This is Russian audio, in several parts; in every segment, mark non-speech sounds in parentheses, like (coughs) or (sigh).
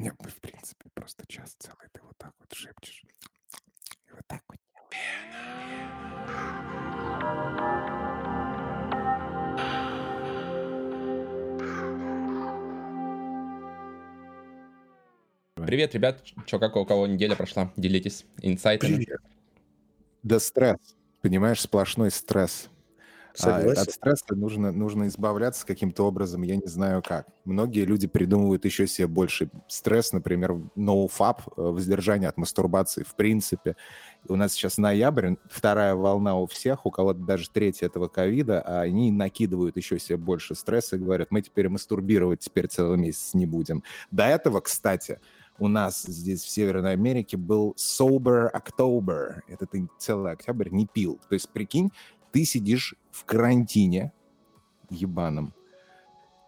Не, в принципе, просто час целый ты вот так вот шепчешь. И вот так вот. Привет, ребят. Чё, как у кого неделя прошла? Делитесь инсайтами. Привет. Да стресс. Понимаешь, сплошной стресс. А, от стресса нужно, нужно избавляться каким-то образом, я не знаю как. Многие люди придумывают еще себе больше стресс, например, ноуфап, э, воздержание от мастурбации в принципе. У нас сейчас ноябрь, вторая волна у всех, у кого-то даже третья этого ковида, а они накидывают еще себе больше стресса и говорят, мы теперь мастурбировать теперь целый месяц не будем. До этого, кстати, у нас здесь в Северной Америке был Sober October. Это целый октябрь не пил. То есть, прикинь, ты сидишь в карантине ебаном.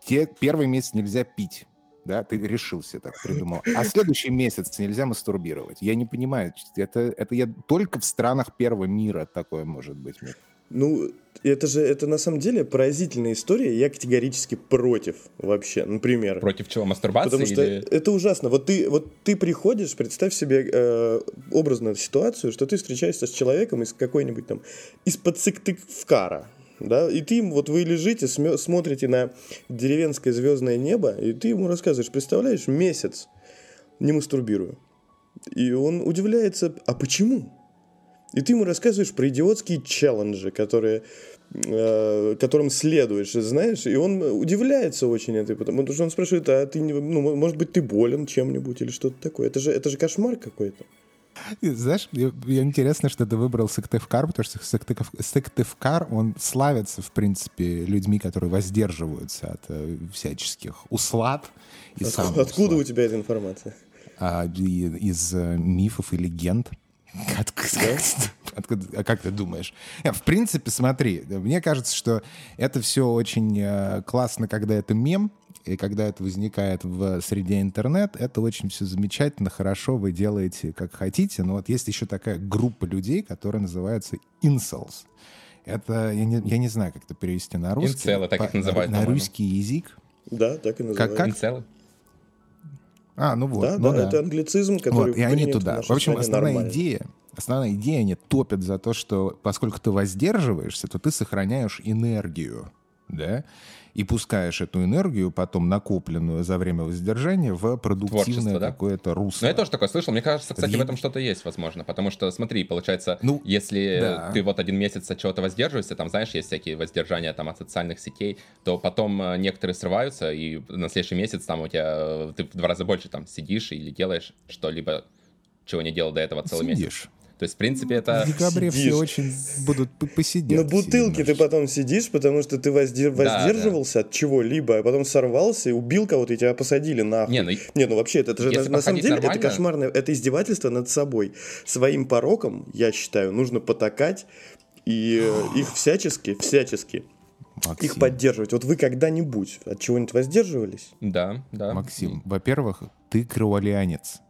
Те первый месяц нельзя пить, да, ты решился так придумал. А следующий месяц нельзя мастурбировать. Я не понимаю, это, это я только в странах первого мира такое может быть. Ну, это же, это на самом деле поразительная история. Я категорически против вообще, например. Против чего? Мастурбации? Потому что или... это ужасно. Вот ты, вот ты приходишь, представь себе э, образную ситуацию, что ты встречаешься с человеком из какой-нибудь там, из-под Сыктывкара, да, и ты ему, вот вы лежите, см- смотрите на деревенское звездное небо, и ты ему рассказываешь, представляешь, месяц не мастурбирую. И он удивляется, а почему? И ты ему рассказываешь про идиотские челленджи, которые, э, которым следуешь, знаешь, и он удивляется очень этой, потому что он спрашивает, а ты, ну, может быть, ты болен чем-нибудь или что-то такое. Это же, это же кошмар какой-то. Знаешь, мне, мне интересно, что ты выбрал Сыктывкар, потому что Сыктыв, Сыктывкар, он славится, в принципе, людьми, которые воздерживаются от э, всяческих услад. И От, откуда у тебя эта информация? А, из э, мифов и легенд. (laughs) Откуда, а как ты думаешь? В принципе, смотри, мне кажется, что это все очень э, классно, когда это мем, и когда это возникает в среде интернет, это очень все замечательно, хорошо, вы делаете как хотите. Но вот есть еще такая группа людей, которая называется incels. Это, я не, я не знаю, как это перевести на русский. Инцелы, так их называют. На, на русский язык. Да, так и называют. Как, как? Инцелы. А, ну вот. Да, ну, да, да, это англицизм, который вот, И они туда. В общем, основная нормально. идея, основная идея, они топят за то, что поскольку ты воздерживаешься, то ты сохраняешь энергию, да, и пускаешь эту энергию, потом накопленную за время воздержания, в продуктивное да? какое-то русло. Ну, я тоже такое слышал. Мне кажется, кстати, в этом что-то есть, возможно. Потому что, смотри, получается, ну, если да. ты вот один месяц от чего-то воздерживаешься, там, знаешь, есть всякие воздержания там от социальных сетей, то потом э, некоторые срываются, и на следующий месяц там у тебя э, ты в два раза больше там сидишь или делаешь что-либо, чего не делал до этого целый Сидишь. месяц. То есть, в принципе, это... В декабре сидишь. все очень будут посидеть. На бутылке ты потом сидишь, потому что ты воздер... да, воздерживался да. от чего-либо, а потом сорвался и убил кого-то, и тебя посадили нахуй. Не, ну, не, ну вообще, это, это же на, на самом деле нормально... это кошмарное, это издевательство над собой. Своим пороком, я считаю, нужно потакать и э, их всячески, всячески Максим. их поддерживать. Вот вы когда-нибудь от чего-нибудь воздерживались? Да, да. Максим, во-первых, ты кроволянец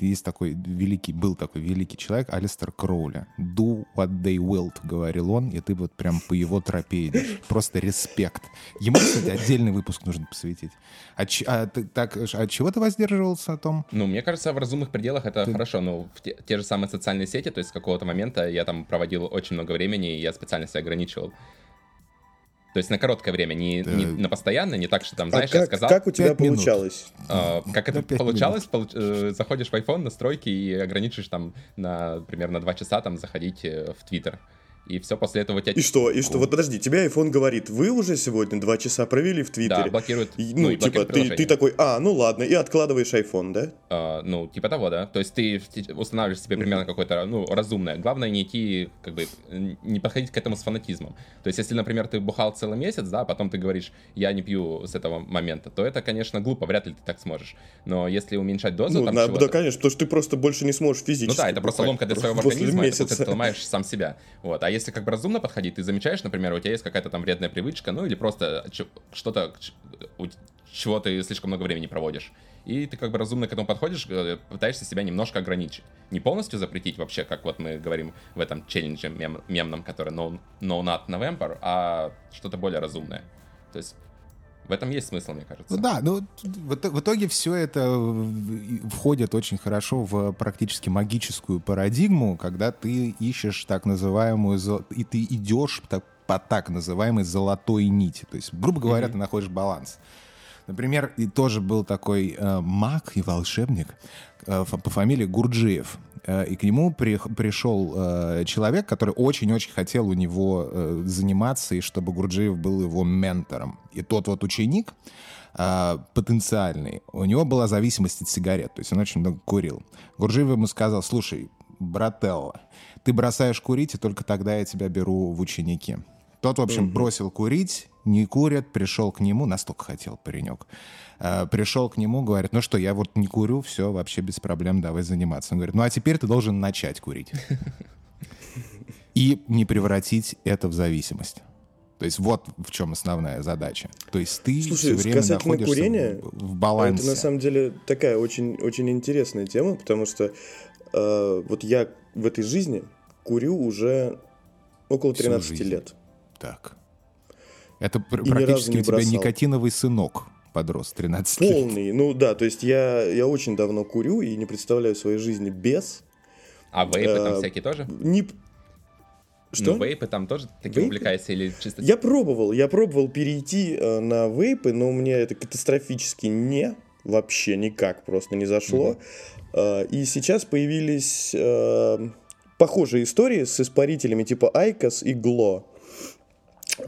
есть такой великий, был такой великий человек, Алистер Кроули. Do what they will, говорил он, и ты вот прям по его тропе идешь. Просто респект. Ему, кстати, отдельный выпуск нужно посвятить. А, а, ты, так, а чего ты воздерживался о том? Ну, мне кажется, в разумных пределах это ты... хорошо. Ну, в те, те же самые социальные сети, то есть с какого-то момента я там проводил очень много времени, и я специально себя ограничивал. То есть на короткое время, не, да. не на постоянное, не так, что там, а знаешь, а как, я сказал... Как у тебя получалось? Э, как это получалось? Получ, э, заходишь в iPhone, настройки и ограничишь там, на, например, на 2 часа там заходить э, в Twitter и все после этого тебя... И что, и что? Вот подожди, тебе iPhone говорит, вы уже сегодня два часа провели в Твиттере. Да, блокирует. И, ну, ну типа, ты, ты такой, а, ну ладно, и откладываешь iPhone, да? А, ну, типа того, да. То есть ты устанавливаешь себе примерно mm-hmm. какое-то, ну, разумное. Главное не идти, как бы, не подходить к этому с фанатизмом. То есть если, например, ты бухал целый месяц, да, а потом ты говоришь, я не пью с этого момента, то это, конечно, глупо, вряд ли ты так сможешь. Но если уменьшать дозу, ну, там на, Да, конечно, потому что ты просто больше не сможешь физически Ну да, это просто ломка для своего (laughs) организма, месяца. ты ломаешь сам себя. Вот. А если как бы разумно подходить. Ты замечаешь, например, у тебя есть какая-то там вредная привычка, ну или просто что-то, чего ты слишком много времени проводишь. И ты как бы разумно к этому подходишь, э, пытаешься себя немножко ограничить. Не полностью запретить вообще, как вот мы говорим в этом челлендже мем, мемном, который no, no Not November, а что-то более разумное. То есть В этом есть смысл, мне кажется. Ну да, ну в, итоге все это входит очень хорошо в практически магическую парадигму, когда ты ищешь так называемую, и ты идешь по так называемой золотой нити. То есть, грубо говоря, mm-hmm. ты находишь баланс. Например, и тоже был такой э, маг и волшебник э, по фамилии Гурджиев. Э, и к нему при, пришел э, человек, который очень-очень хотел у него э, заниматься, и чтобы Гурджиев был его ментором. И тот вот ученик э, потенциальный, у него была зависимость от сигарет, то есть он очень много курил. Гурджиев ему сказал, слушай, брателло, ты бросаешь курить, и только тогда я тебя беру в ученики. Тот, в общем, бросил курить, не курят, пришел к нему, настолько хотел паренек, пришел к нему, говорит, ну что, я вот не курю, все, вообще без проблем, давай заниматься. Он говорит, ну а теперь ты должен начать курить. И не превратить это в зависимость. То есть вот в чем основная задача. То есть ты Слушай, все время находишься курения, в балансе. Это на самом деле такая очень, очень интересная тема, потому что э, вот я в этой жизни курю уже около 13 лет. Так. Это пр- практически у тебя никотиновый сынок подрос, 13 Полный, лет. Полный, ну да, то есть я, я очень давно курю и не представляю своей жизни без. А вейпы а, там э, всякие тоже? Не... Что? Ну, вейпы там тоже таким вейпы? увлекаешься или чисто... Я пробовал, я пробовал перейти э, на вейпы, но мне это катастрофически не, вообще никак просто не зашло. Угу. Э, и сейчас появились э, похожие истории с испарителями типа IQOS и Glo.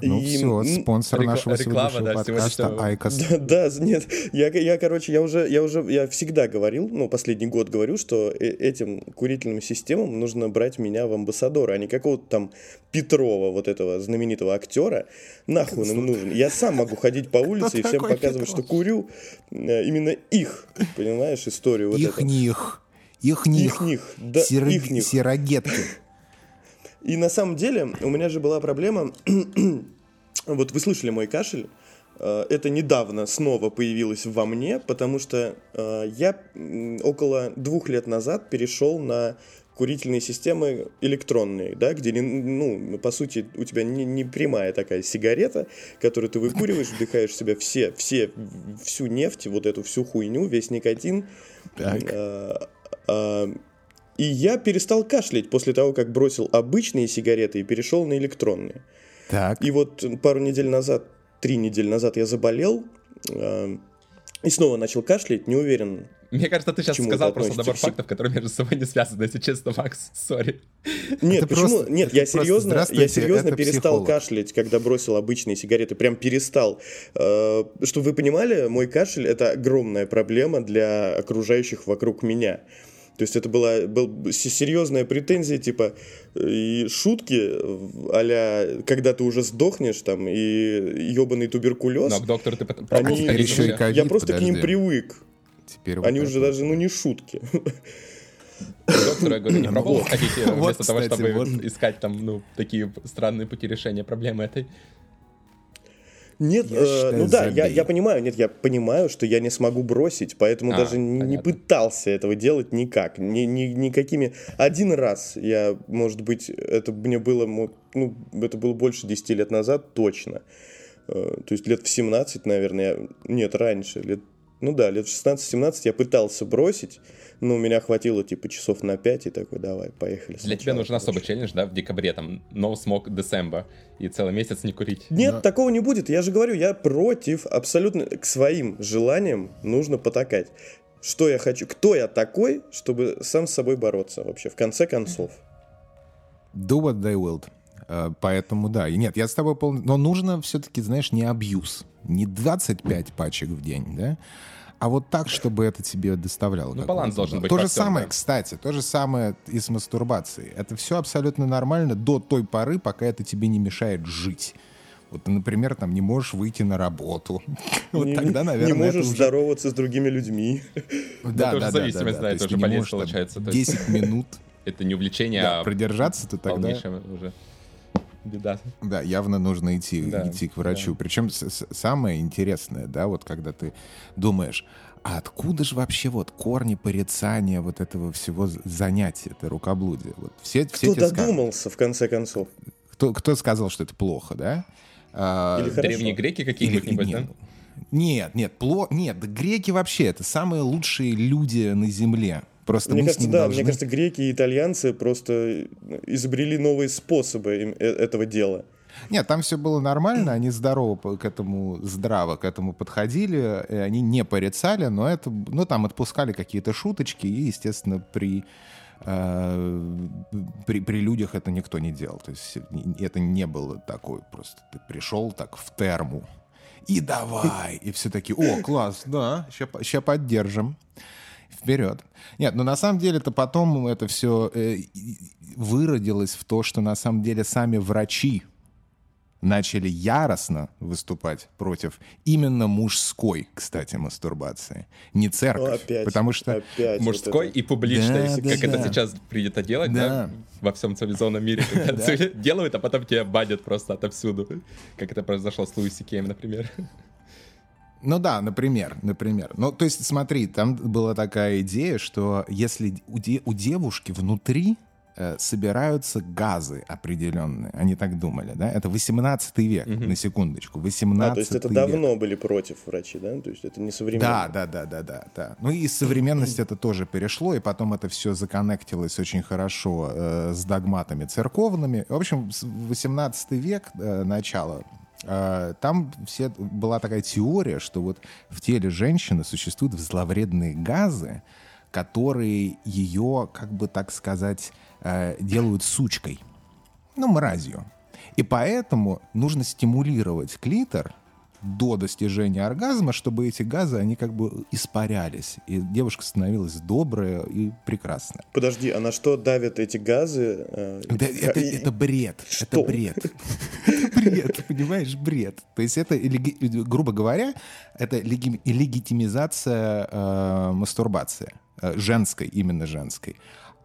Ну и, все, спонсор рекла- нашего реклама, сегодняшнего да, подкаста IQOS. Да, да, нет, я, я, короче, я уже, я уже, я всегда говорил, ну, последний год говорю, что э, этим курительным системам нужно брать меня в амбассадоры, а не какого-то там Петрова, вот этого знаменитого актера. Нахуй он им нужен. Я сам могу ходить по улице и всем показывать, что курю э, именно их, понимаешь, историю вот их них. Их них. Их них. Да, их них. Сирогетки. И на самом деле у меня же была проблема, (clears throat) вот вы слышали мой кашель, э, это недавно снова появилось во мне, потому что э, я около двух лет назад перешел на курительные системы электронные, да, где, ну, по сути, у тебя не, не прямая такая сигарета, которую ты выкуриваешь, вдыхаешь в себя все, все, всю нефть, вот эту всю хуйню, весь никотин. Так. А, а, и я перестал кашлять после того, как бросил обычные сигареты и перешел на электронные. Так. И вот пару недель назад, три недели назад я заболел э, и снова начал кашлять, не уверен. Мне кажется, ты сейчас сказал просто набор фактов, которые между собой не связаны, если честно, Макс, сори. Нет, это почему? Просто, Нет, я серьезно, я серьезно перестал психолог. кашлять, когда бросил обычные сигареты, прям перестал. Э, чтобы вы понимали, мой кашель это огромная проблема для окружающих вокруг меня. То есть это была был серьезная претензия, типа, и шутки а когда ты уже сдохнешь, там, и ебаный туберкулез. Но к доктору ты они, еще и ковид, Я просто подожди. к ним привык. Теперь они вот уже даже, ну, не шутки. Доктор, я говорю, не (laughs) пробовал ходить (laughs) вместо того, чтобы искать там, ну, такие странные пути решения проблемы этой? Нет, э, ну да, я, я понимаю, нет, я понимаю, что я не смогу бросить, поэтому а, даже понятно. не пытался этого делать никак, ни, ни, никакими. Один раз я, может быть, это мне было, ну, это было больше 10 лет назад, точно. Э, то есть лет в 17, наверное, нет, раньше, лет, ну да, лет в 16-17 я пытался бросить, ну, у меня хватило, типа, часов на 5, и такой, давай, поехали. Для тебя нужен особый челлендж, да, в декабре, там, No Smoke December, и целый месяц не курить. Нет, Но... такого не будет. Я же говорю, я против, абсолютно, к своим желаниям нужно потакать. Что я хочу, кто я такой, чтобы сам с собой бороться вообще, в конце концов. Do what they will. Uh, поэтому да. И нет, я с тобой полный... Но нужно все-таки, знаешь, не абьюз. Не 25 пачек в день, да? а вот так, чтобы это тебе доставляло. Ну, баланс должен быть. То же самое, да. кстати, то же самое и с мастурбацией. Это все абсолютно нормально до той поры, пока это тебе не мешает жить. Вот ты, например, там не можешь выйти на работу. (laughs) вот не, тогда, наверное, не можешь уже... здороваться с другими людьми. Да, да, да. зависимость, да, это уже болезнь получается. 10 минут. (laughs) Это не увлечение, а продержаться ты тогда уже беда. Да, явно нужно идти, да, идти к врачу. Да. Причем самое интересное, да, вот когда ты думаешь, а откуда же вообще вот корни порицания вот этого всего занятия, это рукоблудие? Вот все, все Кто додумался, скажут, в конце концов? Кто, кто сказал, что это плохо, да? А, Или Древние греки какие-нибудь, да? Нет, нет, пло... нет, греки вообще это самые лучшие люди на земле. Просто мне кажется, да, должны... мне кажется, греки и итальянцы просто изобрели новые способы э, этого дела. Нет, там все было нормально, они здорово к этому, здраво к этому подходили, и они не порицали, но это, ну, там отпускали какие-то шуточки, и, естественно, при, э, при, при людях это никто не делал. То есть это не было такое просто. Ты пришел так в терму, и давай, и все таки о, класс, да, сейчас поддержим. Вперед. Нет, но на самом деле это потом это все э, выродилось в то, что на самом деле сами врачи начали яростно выступать против именно мужской, кстати, мастурбации. Не церковь. Ну, опять, потому что... Опять мужской вот и публичной, да, как да, это да. сейчас принято делать, да. да? Во всем цивилизованном мире. (laughs) (laughs) Делают, а потом тебя банят просто отовсюду. Как это произошло с Луиси Кем, например. Ну да, например, например. Ну, то есть, смотри, там была такая идея, что если у, де- у девушки внутри Э, собираются газы определенные. Они так думали, да? Это 18 век, угу. на секундочку. 18 а, то есть это век. давно были против врачи, да? То есть это не современно. Да, да, да, да, да, да. Ну и современность это тоже перешло, и потом это все законнектилось очень хорошо э, с догматами церковными. В общем, 18 век, э, начало, там все, была такая теория, что вот в теле женщины существуют зловредные газы, которые ее, как бы так сказать, э, делают сучкой, ну, мразью. И поэтому нужно стимулировать клитор до достижения оргазма, чтобы эти газы, они как бы испарялись. И девушка становилась добрая и прекрасная. Подожди, а на что давят эти газы? Э, это, это, это бред. Что? Это бред. (laughs) Бред, (laughs) понимаешь, бред. То есть это, грубо говоря, это легитимизация э, мастурбации. Э, женской, именно женской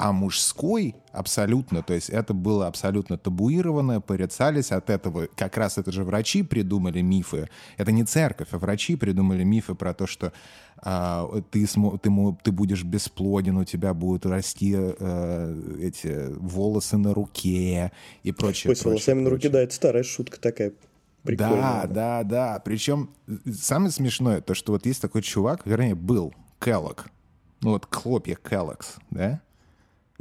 а мужской абсолютно, то есть это было абсолютно табуировано, порицались от этого. Как раз это же врачи придумали мифы. Это не церковь, а врачи придумали мифы про то, что а, ты, ты, ты будешь бесплоден, у тебя будут расти а, эти волосы на руке и прочее. Ой, с волосами на руке, да, это старая шутка такая. Прикольная. Да, да, да. Причем самое смешное, то, что вот есть такой чувак, вернее, был, Келлог. Ну вот хлопья Келлогс, да?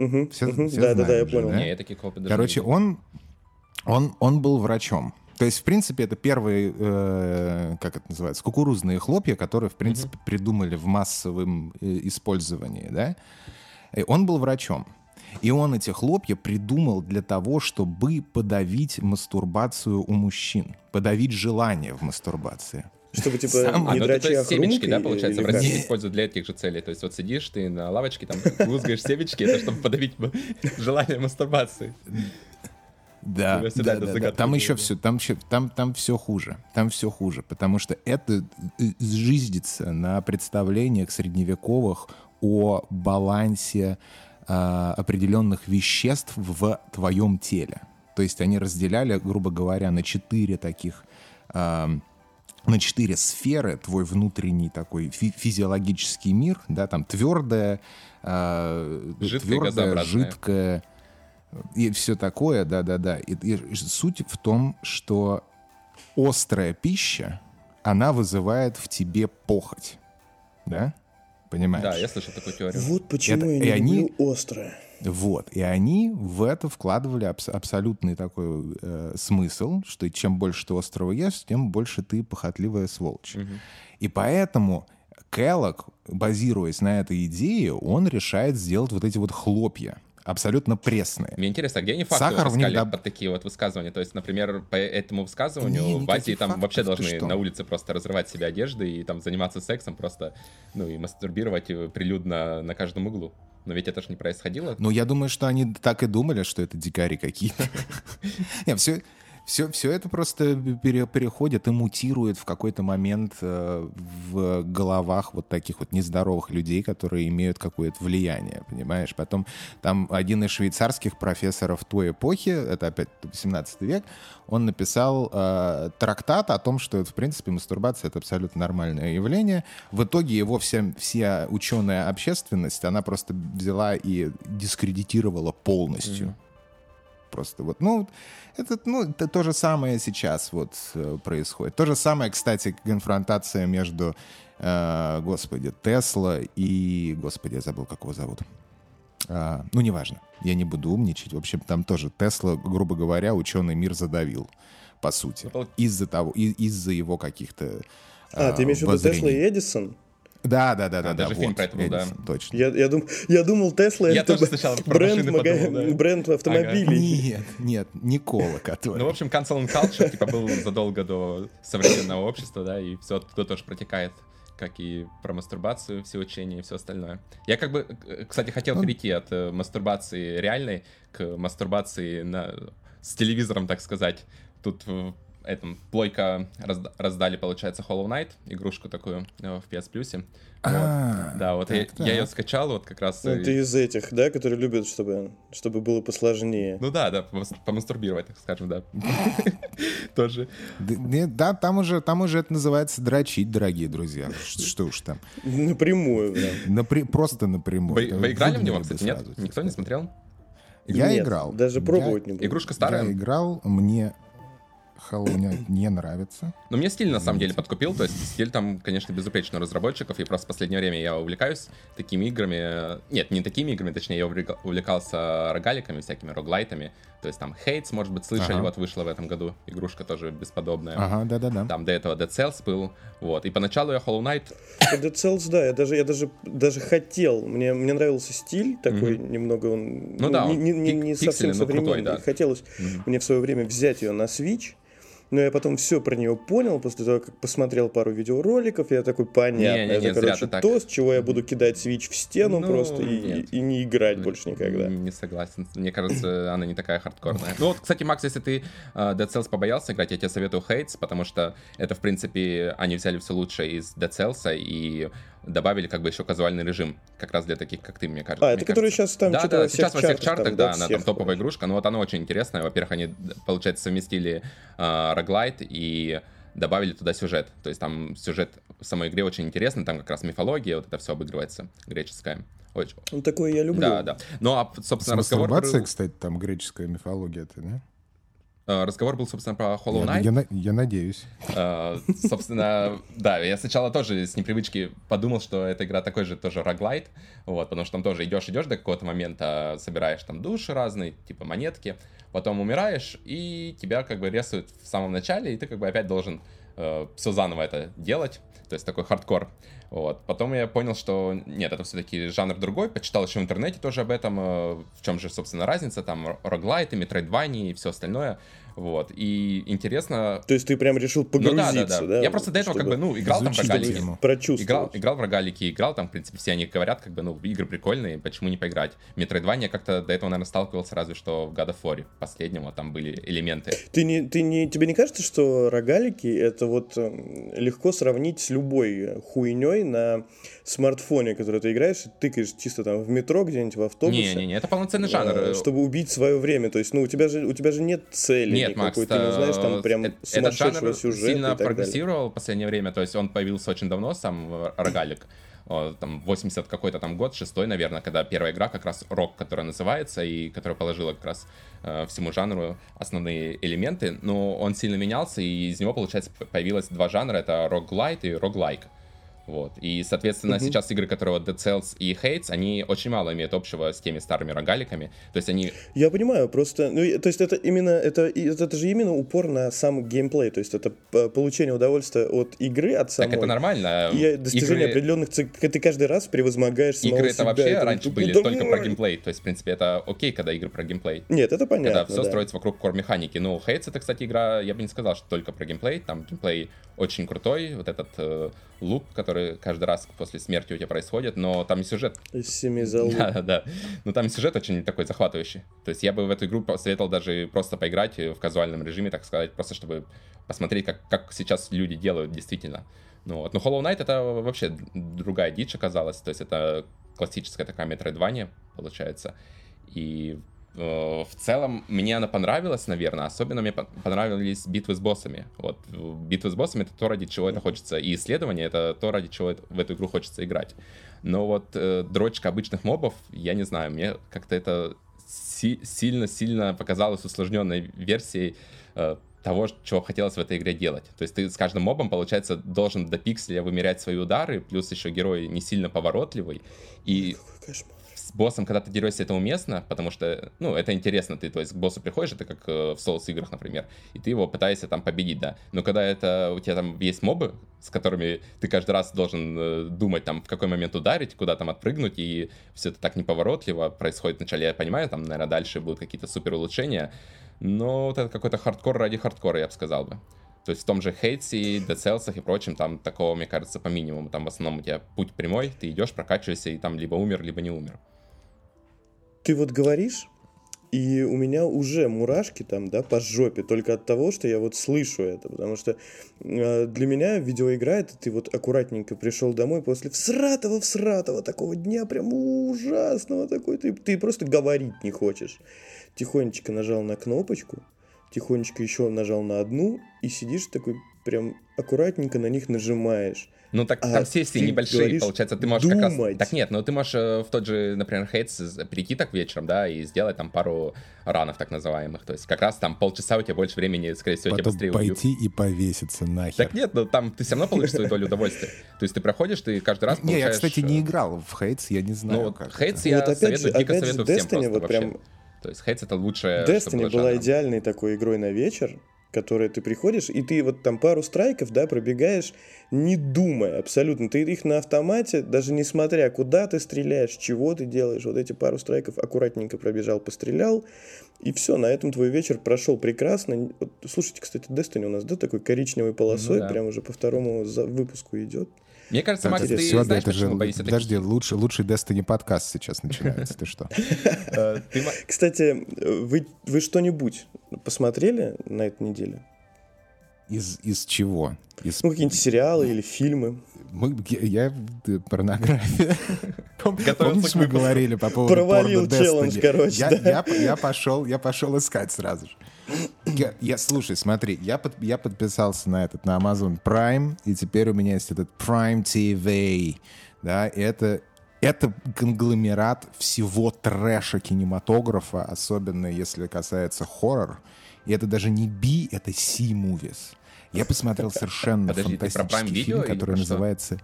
Угу, все, угу. все да, знают, да, да, я понял. Да? Не, я таких Короче, он, он, он был врачом. То есть, в принципе, это первые, э, как это называется, кукурузные хлопья, которые, в принципе, угу. придумали в массовом э, использовании, да? И он был врачом. И он эти хлопья придумал для того, чтобы подавить мастурбацию у мужчин, подавить желание в мастурбации. Чтобы, типа, Сам, не а, ну, дрочи, а семечки, да, получается, в России используют для этих же целей. То есть вот сидишь ты на лавочке, там, лузгаешь семечки, это чтобы подавить желание мастурбации. Да, да, да, да. Там еще все, там, там, там все хуже. Там все хуже, потому что это э, жизнится на представлениях средневековых о балансе э, определенных веществ в твоем теле. То есть они разделяли, грубо говоря, на четыре таких э, на четыре сферы твой внутренний такой фи- физиологический мир, да, там твердое, э, твердое, жидкое и все такое, да-да-да. И, и суть в том, что острая пища, она вызывает в тебе похоть, да? Понимаешь? Да, я слышал такую теорию. Вот почему Это, я не и люблю они... острое. Вот. И они в это вкладывали абс- абсолютный такой э, смысл, что чем больше ты острова ешь, тем больше ты похотливая сволочь. Угу. И поэтому Келлог, базируясь на этой идее, он решает сделать вот эти вот хлопья абсолютно пресные. Мне интересно, а где они факты Сахар искали доб... под такие вот высказывания? То есть, например, по этому высказыванию не, в Азии там фактов, вообще должны на улице просто разрывать себе одежды и там заниматься сексом просто, ну и мастурбировать прилюдно на каждом углу. Но ведь это же не происходило. Ну, я думаю, что они так и думали, что это дикари какие-то. (laughs) Нет, все, все, все это просто пере, переходит и мутирует в какой-то момент э, в головах вот таких вот нездоровых людей, которые имеют какое-то влияние, понимаешь? Потом там один из швейцарских профессоров той эпохи, это опять 18 век, он написал э, трактат о том, что, в принципе, мастурбация — это абсолютно нормальное явление. В итоге его все, вся ученая общественность, она просто взяла и дискредитировала полностью. Mm-hmm. Просто. Вот, ну, это, ну, это то же самое сейчас вот э, происходит. То же самое, кстати, конфронтация между, э, господи, Тесла и, господи, я забыл, как его зовут. А, ну, неважно, я не буду умничать. В общем, там тоже Тесла, грубо говоря, ученый мир задавил, по сути, из-за того, из-за его каких-то А, а ты имеешь в виду Тесла и Эдисон? Да, да, да, да, а, да. Даже фильм вот, про это был, Эдисон, да. Точно. Я, я, дум, я думал, Тесла я это тоже сначала бренд, мага... подумал, да. бренд автомобилей. Ага. Нет, нет, Никола, который. Ну, в общем, cancel culture типа был задолго до современного общества, да, и все оттуда тоже протекает как и про мастурбацию, все учения и все остальное. Я как бы, кстати, хотел ну. перейти от э, мастурбации реальной к мастурбации на... с телевизором, так сказать. Тут в этом плойка разда- раздали, получается, Hollow Knight, игрушку такую э, в PS Plus. А, вот. Да, вот я ее скачал, вот как раз. Ну, ты из этих, да, которые любят, чтобы, чтобы было посложнее. Ну да, да, помастурбировать, так скажем, да. (laughs) Тоже. Да, там уже, там уже это называется дрочить, дорогие друзья. Что уж там. Напрямую, да. Просто напрямую. Вы играли в него, кстати, нет? Никто не смотрел? Я играл. Даже пробовать не буду. Игрушка старая? Я играл, мне Hello не нравится. Но мне стиль на самом деле подкупил, то есть стиль там, конечно, безупречный у разработчиков, и просто в последнее время я увлекаюсь такими играми. Нет, не такими играми, точнее, я увлекался рогаликами, всякими роглайтами. То есть там Хейтс, может быть, слышали, ага. вот вышла в этом году игрушка тоже бесподобная. Ага, да-да-да. Там до этого Dead Cells был, вот. И поначалу я Hollow Knight... Dead Cells, да, я даже, я даже, даже хотел, мне, мне нравился стиль такой mm-hmm. немного, он ну, ну, да, не, не, не, не совсем современный. Крутой, да. Хотелось mm-hmm. мне в свое время взять ее на Switch, но я потом все про нее понял, после того, как посмотрел пару видеороликов, я такой, понятно, не, не, не, это, короче, то, с чего я буду кидать свич в стену ну, просто и, и, и не играть больше никогда. Не согласен. Мне кажется, (clears throat) она не такая хардкорная. Ну вот, кстати, Макс, если ты uh, Dead Cells побоялся играть, я тебе советую Hates, потому что это, в принципе, они взяли все лучшее из Dead Cells, и добавили как бы еще казуальный режим, как раз для таких, как ты, мне кажется. А, это который сейчас там да, да, сейчас во всех чартах, там, да, она там топовая игрушка, но вот она очень интересная. Во-первых, они, получается, совместили э, роглайт и добавили туда сюжет. То есть там сюжет в самой игре очень интересный, там как раз мифология, вот это все обыгрывается, греческая. Очень. Ну, такое я люблю. Да, да. Ну, а, собственно, разговор... Кстати, там греческая мифология, ты, да? Э, разговор был, собственно, про Hollow Knight. Я, я, я надеюсь. Uh, собственно, да, я сначала тоже с непривычки подумал, что эта игра такой же тоже роглайт, вот, потому что там тоже идешь, идешь до какого-то момента, собираешь там души разные, типа монетки, потом умираешь, и тебя как бы рисуют в самом начале, и ты как бы опять должен uh, все заново это делать, то есть такой хардкор. Вот. Потом я понял, что нет, это все-таки жанр другой. Почитал еще в интернете тоже об этом, э, в чем же, собственно, разница, там, роглайты, метроидвани и все остальное. Вот. И интересно... То есть ты прям решил погрузиться, ну, да, да, да. да? Я просто до этого как бы, ну, играл там в рогалики. Играл, играл в рогалики, играл там, в принципе, все они говорят, как бы, ну, игры прикольные, почему не поиграть? Метроидвания как-то до этого, наверное, сталкивался разве что в God of War последнего, там были элементы. Ты не, ты не, тебе не кажется, что рогалики это вот эм, легко сравнить с любой хуйней на смартфоне, который ты играешь, тыкаешь чисто там в метро где-нибудь, в автобусе. Не-не-не, это полноценный жанр. Э, чтобы убить свое время. То есть, ну, у тебя же, у тебя же нет цели нет. Макс, ты не знаешь там прям этот жанр сильно прогрессировал в последнее время. То есть он появился очень давно, сам рогалик там 80 какой-то там год, шестой, наверное, когда первая игра как раз рок, которая называется, и которая положила как раз э, всему жанру основные элементы, но он сильно менялся, и из него, получается, появилось два жанра, это рок-лайт и рок-лайк. Вот. И, соответственно, mm-hmm. сейчас игры, которые вот Dead Cells и Hates, они очень мало имеют общего с теми старыми рогаликами. То есть они... Я понимаю, просто... Ну, то есть это именно... Это, это же именно упор на сам геймплей. То есть это получение удовольствия от игры, от самой... Так это нормально. И достижение игры... определенных... Ты каждый раз превозмогаешь самого Игры это вообще это, раньше были давай! только про геймплей. То есть, в принципе, это окей, когда игры про геймплей. Нет, это понятно, Когда все да. строится вокруг кор-механики. Ну, Hates это, кстати, игра... Я бы не сказал, что только про геймплей. Там геймплей очень крутой. Вот этот э, луп, который каждый раз после смерти у тебя происходит, но там и сюжет. Семи за луп. (laughs) Да, да. Но там и сюжет очень такой захватывающий. То есть я бы в эту игру посоветовал даже просто поиграть в казуальном режиме, так сказать, просто чтобы посмотреть, как, как сейчас люди делают действительно. Ну, вот. Но Hollow Knight это вообще другая дичь оказалась. То есть это классическая такая метроидвания, получается. И Э, в целом мне она понравилась, наверное. Особенно мне понравились битвы с боссами. Вот битвы с боссами это то, ради чего это хочется. И исследование это то, ради чего в эту игру хочется играть. Но вот э, дрочка обычных мобов, я не знаю, мне как-то это сильно-сильно показалось усложненной версией э, того, чего хотелось в этой игре делать. То есть ты с каждым мобом, получается, должен до пикселя вымерять свои удары, плюс еще герой не сильно поворотливый. И с боссом, когда ты дерешься, это уместно, потому что, ну, это интересно. Ты, то есть, к боссу приходишь, это как э, в соус играх, например, и ты его пытаешься там победить, да. Но когда это у тебя там есть мобы, с которыми ты каждый раз должен э, думать, там, в какой момент ударить, куда там отпрыгнуть, и все это так неповоротливо происходит вначале, я понимаю, там, наверное, дальше будут какие-то супер улучшения, но вот это какой-то хардкор ради хардкора, я бы сказал бы. То есть в том же Hades 'е, Dead Cells и прочем, там такого, мне кажется, по минимуму. Там в основном у тебя путь прямой, ты идешь, прокачиваешься, и там либо умер, либо не умер. Ты вот говоришь, и у меня уже мурашки там, да, по жопе, только от того, что я вот слышу это, потому что э, для меня видеоигра это ты вот аккуратненько пришел домой после всратого всратого такого дня, прям ужасного такой, ты, ты просто говорить не хочешь. Тихонечко нажал на кнопочку, тихонечко еще нажал на одну, и сидишь такой прям аккуратненько на них нажимаешь. Ну так а там сессии небольшие, говоришь, получается, ты можешь думать. как раз... Так нет, ну ты можешь э, в тот же, например, Хейтс прийти так вечером, да, и сделать там пару ранов так называемых. То есть как раз там полчаса у тебя больше времени, скорее всего, Потом тебя быстрее пойти убьют. и повеситься нахер. Так нет, ну там ты все равно получишь свою долю удовольствия. То есть ты проходишь, ты каждый раз получаешь... Не, я, кстати, не э, играл в Хейтс, я не знаю, ну, как Хейтс я советую, дико советую всем просто вот прям то есть Хейтс это лучшее, Destiny была идеальной такой игрой на вечер, которой ты приходишь, и ты вот там пару страйков, да, пробегаешь, не думая абсолютно. Ты их на автомате, даже не смотря, куда ты стреляешь, чего ты делаешь. Вот эти пару страйков аккуратненько пробежал, пострелял, и все, на этом твой вечер прошел прекрасно. Вот, слушайте, кстати, Destiny у нас, да, такой коричневой полосой, ну, да. прям уже по второму выпуску идет. Мне кажется, Макс, ты Все, знаешь, это же, Подожди, лучший, лучший Destiny подкаст сейчас начинается, ты что? (laughs) Э, Кстати, вы, вы что-нибудь посмотрели на этой неделе? Из, из чего? Из... Ну, какие-нибудь сериалы или фильмы. Мы, я, я порнография. (laughs) Помнишь, мы говорили по поводу Провалил челлендж, короче, я, да. я, я, пошел, я пошел искать сразу же. Я, я, слушай, смотри, я, под, я подписался на этот, на Amazon Prime, и теперь у меня есть этот Prime TV, да, и это, это конгломерат всего трэша кинематографа, особенно если касается хоррор. И это даже не B, это C-movies. Я посмотрел (laughs) совершенно Подожди, фантастический фильм, который называется...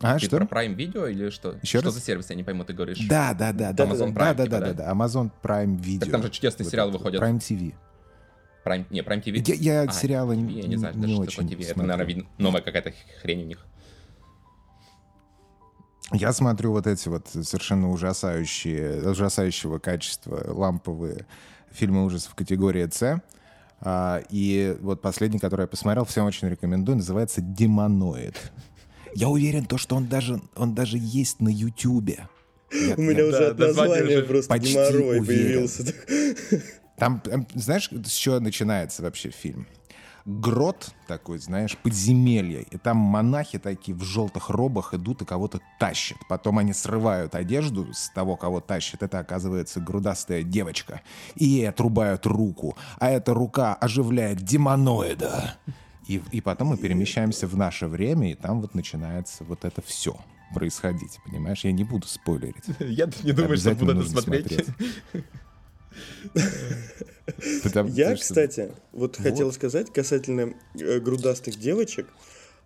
А, ты что? про Prime Video или что? Еще что раз? за сервис, я не пойму, ты говоришь? Да, да, да. да Amazon Prime, да, типа, да, да, да, Amazon Prime Video. Так там же чудесные вот сериалы выходят. Prime TV. Prime, не, Prime TV? Я, я а, сериалы TV, я не знаю, даже, не что такое TV. Это, наверное, новая какая-то хрень у них. Я смотрю вот эти вот совершенно ужасающие, ужасающего качества ламповые фильмы ужасов категории С. А, и вот последний, который я посмотрел, всем очень рекомендую, называется «Демоноид». Я уверен, то, что он даже, он даже есть на Ютубе. У меня уже от названия просто геморрой появился. Там, знаешь, с чего начинается вообще фильм? грот такой, знаешь, подземелье. И там монахи такие в желтых робах идут и кого-то тащат. Потом они срывают одежду с того, кого тащат. Это, оказывается, грудастая девочка. И ей отрубают руку. А эта рука оживляет демоноида. И, и потом мы перемещаемся в наше время, и там вот начинается вот это все происходить, понимаешь? Я не буду спойлерить. Я не думаю, что буду это смотреть. Я, кстати, вот хотел сказать касательно э, грудастых девочек.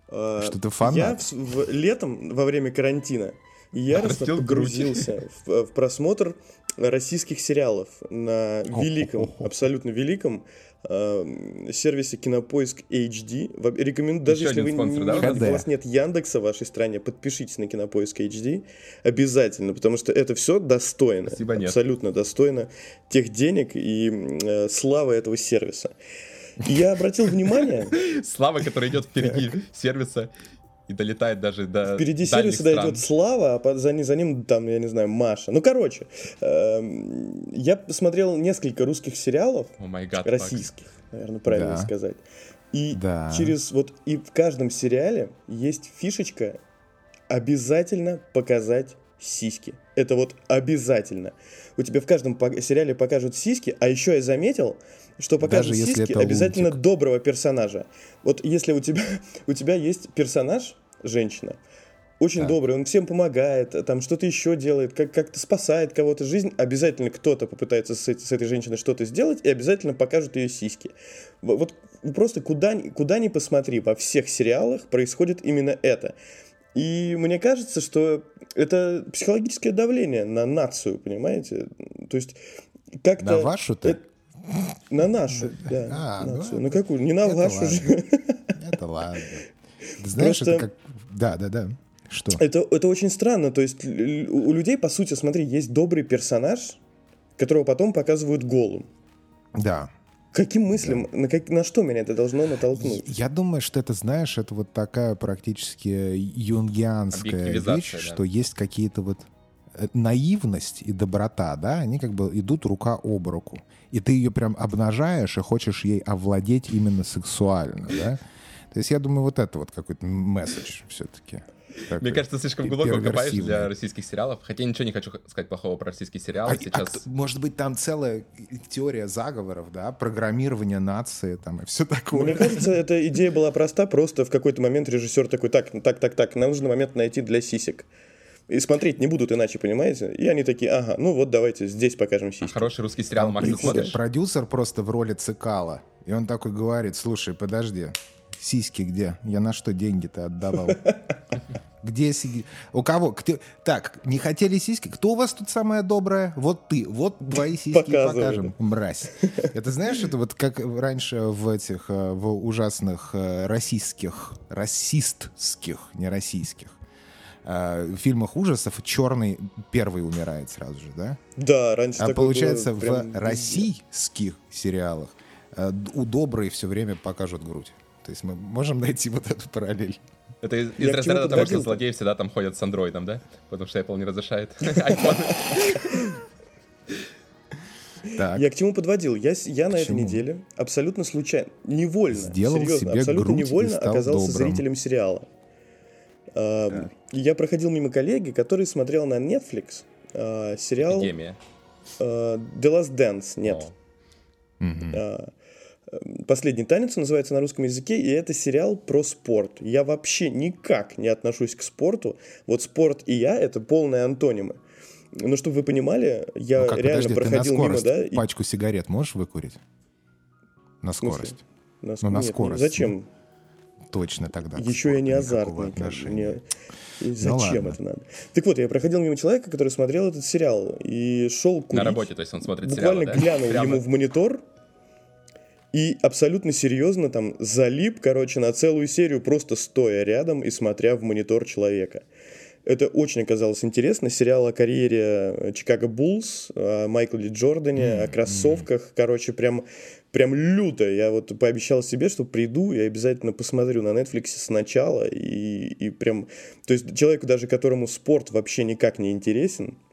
Э, что ты фанат? Я летом, во время карантина, яростно погрузился в просмотр российских сериалов на великом, абсолютно великом э, сервисе Кинопоиск HD. Рекомендую, даже Еще если вы спонсор, не, да? у вас нет Яндекса в вашей стране, подпишитесь на Кинопоиск HD обязательно, потому что это все достойно, Спасибо, абсолютно нет. достойно тех денег и э, славы этого сервиса. я обратил внимание... (laughs) Слава, которая идет впереди сервиса и долетает даже до Впереди сервиса стран. идет Слава, а за, за ним там, я не знаю, Маша. Ну, короче, э, я посмотрел несколько русских сериалов, oh God, российских, Max. наверное, правильно да. сказать. И да. через вот и в каждом сериале есть фишечка обязательно показать сиськи. Это вот обязательно. У тебя в каждом сериале покажут сиськи, а еще я заметил, что покажут Даже сиськи обязательно лунтик. доброго персонажа. Вот если у тебя, (laughs) у тебя есть персонаж, женщина, очень да. добрый, он всем помогает, там что-то еще делает, как- как-то спасает кого-то жизнь, обязательно кто-то попытается с, с этой женщиной что-то сделать и обязательно покажут ее сиськи. Вот просто куда, куда ни посмотри, во всех сериалах происходит именно это. И мне кажется, что это психологическое давление на нацию, понимаете? То есть как-то... На вашу-то? На нашу, да. А, нацию. Ну, на какую? Не на вашу же. Это ладно. Знаешь, Просто... это как... Да, да, да. Что? Это, это очень странно. То есть у людей, по сути, смотри, есть добрый персонаж, которого потом показывают голым. Да. Каким мыслям, да. на, как, на что меня это должно натолкнуть? Я думаю, что это, знаешь, это вот такая практически юнгианская вещь, да. что есть какие-то вот наивность и доброта, да, они как бы идут рука об руку. И ты ее прям обнажаешь и хочешь ей овладеть именно сексуально, да. То есть я думаю, вот это вот какой-то месседж все-таки. Такой Мне кажется, слишком глубоко копаешь для российских сериалов. Хотя я ничего не хочу сказать плохого про российские сериалы. А, Сейчас... а, может быть, там целая теория заговоров, да, программирование нации там и все такое. Мне кажется, эта идея была проста, просто в какой-то момент режиссер такой, так, так, так, так, нам нужно момент найти для сисек. И смотреть не будут иначе, понимаете? И они такие, ага, ну вот давайте здесь покажем сиськи. А хороший русский сериал, Макс, смотришь? Продюсер просто в роли цикала. И он такой говорит, слушай, подожди, сиськи где? Я на что деньги-то отдавал? (laughs) Где сиги? У кого? Кто? Так, не хотели сиськи? Кто у вас тут самая добрая? Вот ты. Вот твои сиськи покажем, мразь. Это знаешь, это вот как раньше в этих, э, в ужасных э, российских, расистских, не российских, э, в фильмах ужасов черный первый умирает сразу же, да? Да, раньше А получается, в российских сериалах у доброй все время покажут грудь. То есть мы можем найти вот эту параллель. Это из, из разряда того, что злодеи всегда там ходят с андроидом, да? Потому что Apple не разрешает (laughs) Так. Я к чему подводил? Я, я на этой неделе абсолютно случайно, невольно, Сделал серьезно, абсолютно невольно оказался добрым. зрителем сериала. Uh, я проходил мимо коллеги, который смотрел на Netflix uh, сериал uh, The Last Dance. Нет. Oh. Последний танец называется на русском языке, и это сериал про спорт. Я вообще никак не отношусь к спорту. Вот спорт и я — это полные антонимы. Но чтобы вы понимали, я ну как, реально подожди, проходил ты на мимо, да? Пачку сигарет можешь выкурить? На скорость. На, ну, на Нет, скорость. Ну, зачем? Точно тогда. Еще я не азартный. Мне... Ну зачем ну, это надо? Так вот, я проходил мимо человека, который смотрел этот сериал и шел курить. На работе, то есть он смотрит Буквально сериалы, да? глянул Прямо... ему в монитор, и абсолютно серьезно там залип, короче, на целую серию, просто стоя рядом и смотря в монитор человека. Это очень оказалось интересно. Сериал о карьере Чикаго Буллс, о Майкле Джордане, mm-hmm. о кроссовках. Короче, прям, прям люто. Я вот пообещал себе, что приду и обязательно посмотрю на Netflix сначала. И, и прям... То есть человеку даже, которому спорт вообще никак не интересен, Э,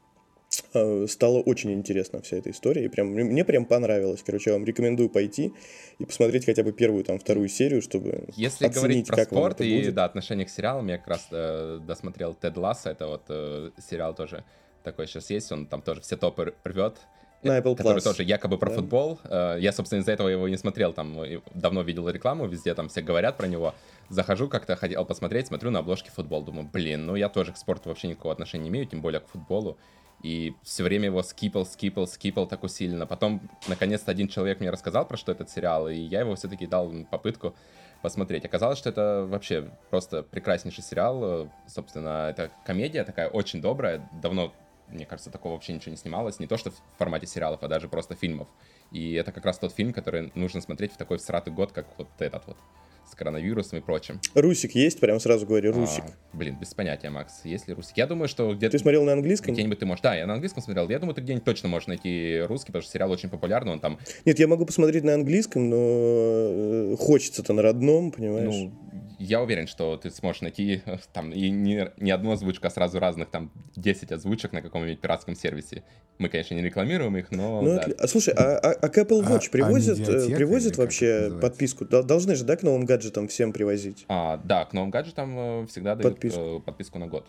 стало очень интересно вся эта история, и прям, мне прям понравилось. Короче, я вам рекомендую пойти и посмотреть хотя бы первую, там, вторую серию, чтобы Если оценить, говорить про как спорт и, будет. да, отношение к сериалам, я как раз э, досмотрел Тед Ласса, это вот э, сериал тоже такой сейчас есть, он там тоже все топы рвет, на Apple который Plus. тоже якобы про да. футбол. Э, я, собственно, из-за этого его не смотрел, там давно видел рекламу, везде там все говорят про него. Захожу как-то, хотел посмотреть, смотрю на обложке футбол, думаю, блин, ну я тоже к спорту вообще никакого отношения не имею, тем более к футболу и все время его скипал, скипал, скипал так усиленно. Потом, наконец-то, один человек мне рассказал про что этот сериал, и я его все-таки дал попытку посмотреть. Оказалось, что это вообще просто прекраснейший сериал. Собственно, это комедия такая очень добрая. Давно, мне кажется, такого вообще ничего не снималось. Не то, что в формате сериалов, а даже просто фильмов. И это как раз тот фильм, который нужно смотреть в такой всратый год, как вот этот вот с коронавирусом и прочим. Русик есть, прям сразу говорю, а, Русик. А, блин, без понятия, Макс, есть ли Русик. Я думаю, что где-то... Ты смотрел на английском? Где-нибудь ты можешь... Да, я на английском смотрел. Я думаю, ты где-нибудь точно можешь найти русский, потому что сериал очень популярный, он там... Нет, я могу посмотреть на английском, но э, хочется-то на родном, понимаешь? Ну, я уверен, что ты сможешь найти э, там и не, не одну озвучку, а сразу разных там 10 озвучек на каком-нибудь пиратском сервисе. Мы, конечно, не рекламируем их, но... Ну, да. а, слушай, а, а, а к Apple а, Watch а, привозят, а привозят вообще подписку? Должны же, да, к новым гаджетам всем привозить? А, да, к новым гаджетам всегда дают подписку, подписку на год.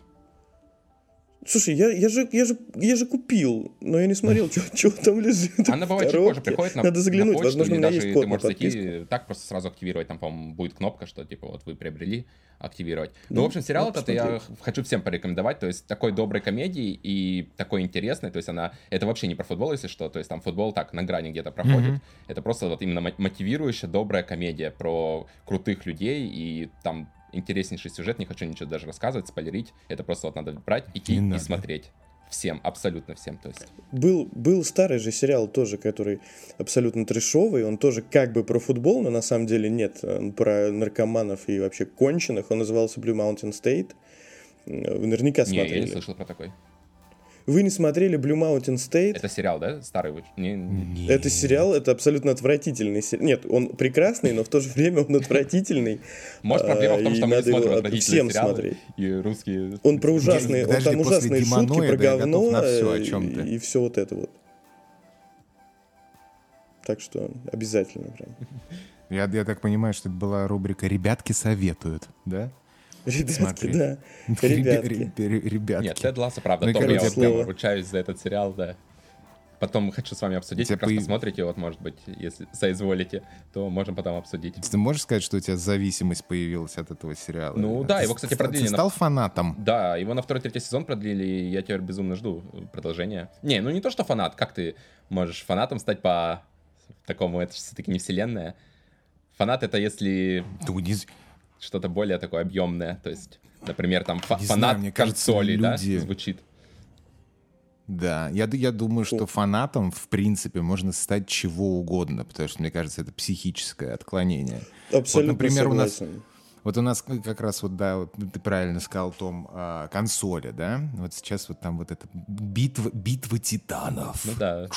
Слушай, я, я, же, я, же, я же купил, но я не смотрел, что там лежит. Она бывает чуть позже приходит на Надо заглянуть, на почту, возможно, у меня есть код ты можешь зайти так просто сразу активировать, там, по-моему, будет кнопка, что, типа, вот вы приобрели, активировать. Ну, ну в общем, сериал этот я хочу всем порекомендовать, то есть такой доброй комедии и такой интересной, то есть она, это вообще не про футбол, если что, то есть там футбол так на грани где-то проходит, mm-hmm. это просто вот именно мотивирующая, добрая комедия про крутых людей и там интереснейший сюжет, не хочу ничего даже рассказывать, спойлерить, это просто вот надо брать, идти не и надо. смотреть. Всем, абсолютно всем, то есть. Был, был старый же сериал тоже, который абсолютно трешовый, он тоже как бы про футбол, но на самом деле нет, он про наркоманов и вообще конченых, он назывался Blue Mountain State, вы наверняка смотрели. Не, я не слышал про такой. Вы не смотрели Blue Mountain State? Это сериал, да? Старый? Не, не. Это сериал, это абсолютно отвратительный сериал. Нет, он прекрасный, но в то же время он отвратительный. Может, проблема в том, что мы не смотрим отвратительные всем смотреть. И русские... Он про ужасные, он там ужасные шутки про говно и все вот это вот. Так что обязательно прям. Я, я так понимаю, что это была рубрика «Ребятки советуют», да? Ребятки, да. (laughs) Ребятки. Ребятки. Нет, Тед Ласса, правда, ну, я прям ручаюсь за этот сериал, да. Потом хочу с вами обсудить, как раз по... посмотрите, вот, может быть, если соизволите, то можем потом обсудить. Ты можешь сказать, что у тебя зависимость появилась от этого сериала? Ну да, его, кстати, продлили. Ты стал фанатом? Да, его на второй-третий сезон продлили, и я теперь безумно жду продолжения. Не, ну не то, что фанат, как ты можешь фанатом стать по такому, это все-таки не вселенная. Фанат — это если... Да, не что-то более такое объемное. То есть, например, там фа- фанат знаю, консоли, люди... да, звучит. Да, я, я думаю, что фанатом, в принципе, можно стать чего угодно, потому что, мне кажется, это психическое отклонение. Абсолютно вот, например, согласен. у нас вот у нас как раз вот, да, вот ты правильно сказал, Том, а, консоли, да? Вот сейчас вот там вот эта битва, битва титанов. Ну да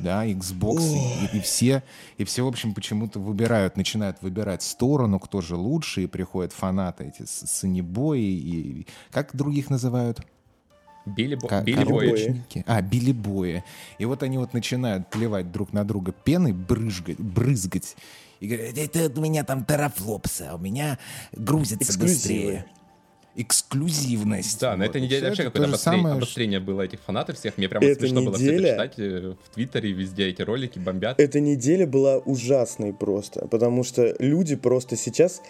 да, Xbox, и, и все, и все, в общем, почему-то выбирают, начинают выбирать сторону, кто же лучше, и приходят фанаты эти санебои, и как других называют? Билли, К- Билли Бои. А, Билли Бои. И вот они вот начинают плевать друг на друга пеной, брызгать, брызгать. И говорят, это у меня там терафлопса, а у меня грузится быстрее эксклюзивность. Да, вот. на этой неделе вообще какое-то обострение, самое... обострение было этих фанатов всех. Мне прямо Эта смешно неделя... было все это читать э, в Твиттере, везде эти ролики бомбят. Эта неделя была ужасной просто, потому что люди просто сейчас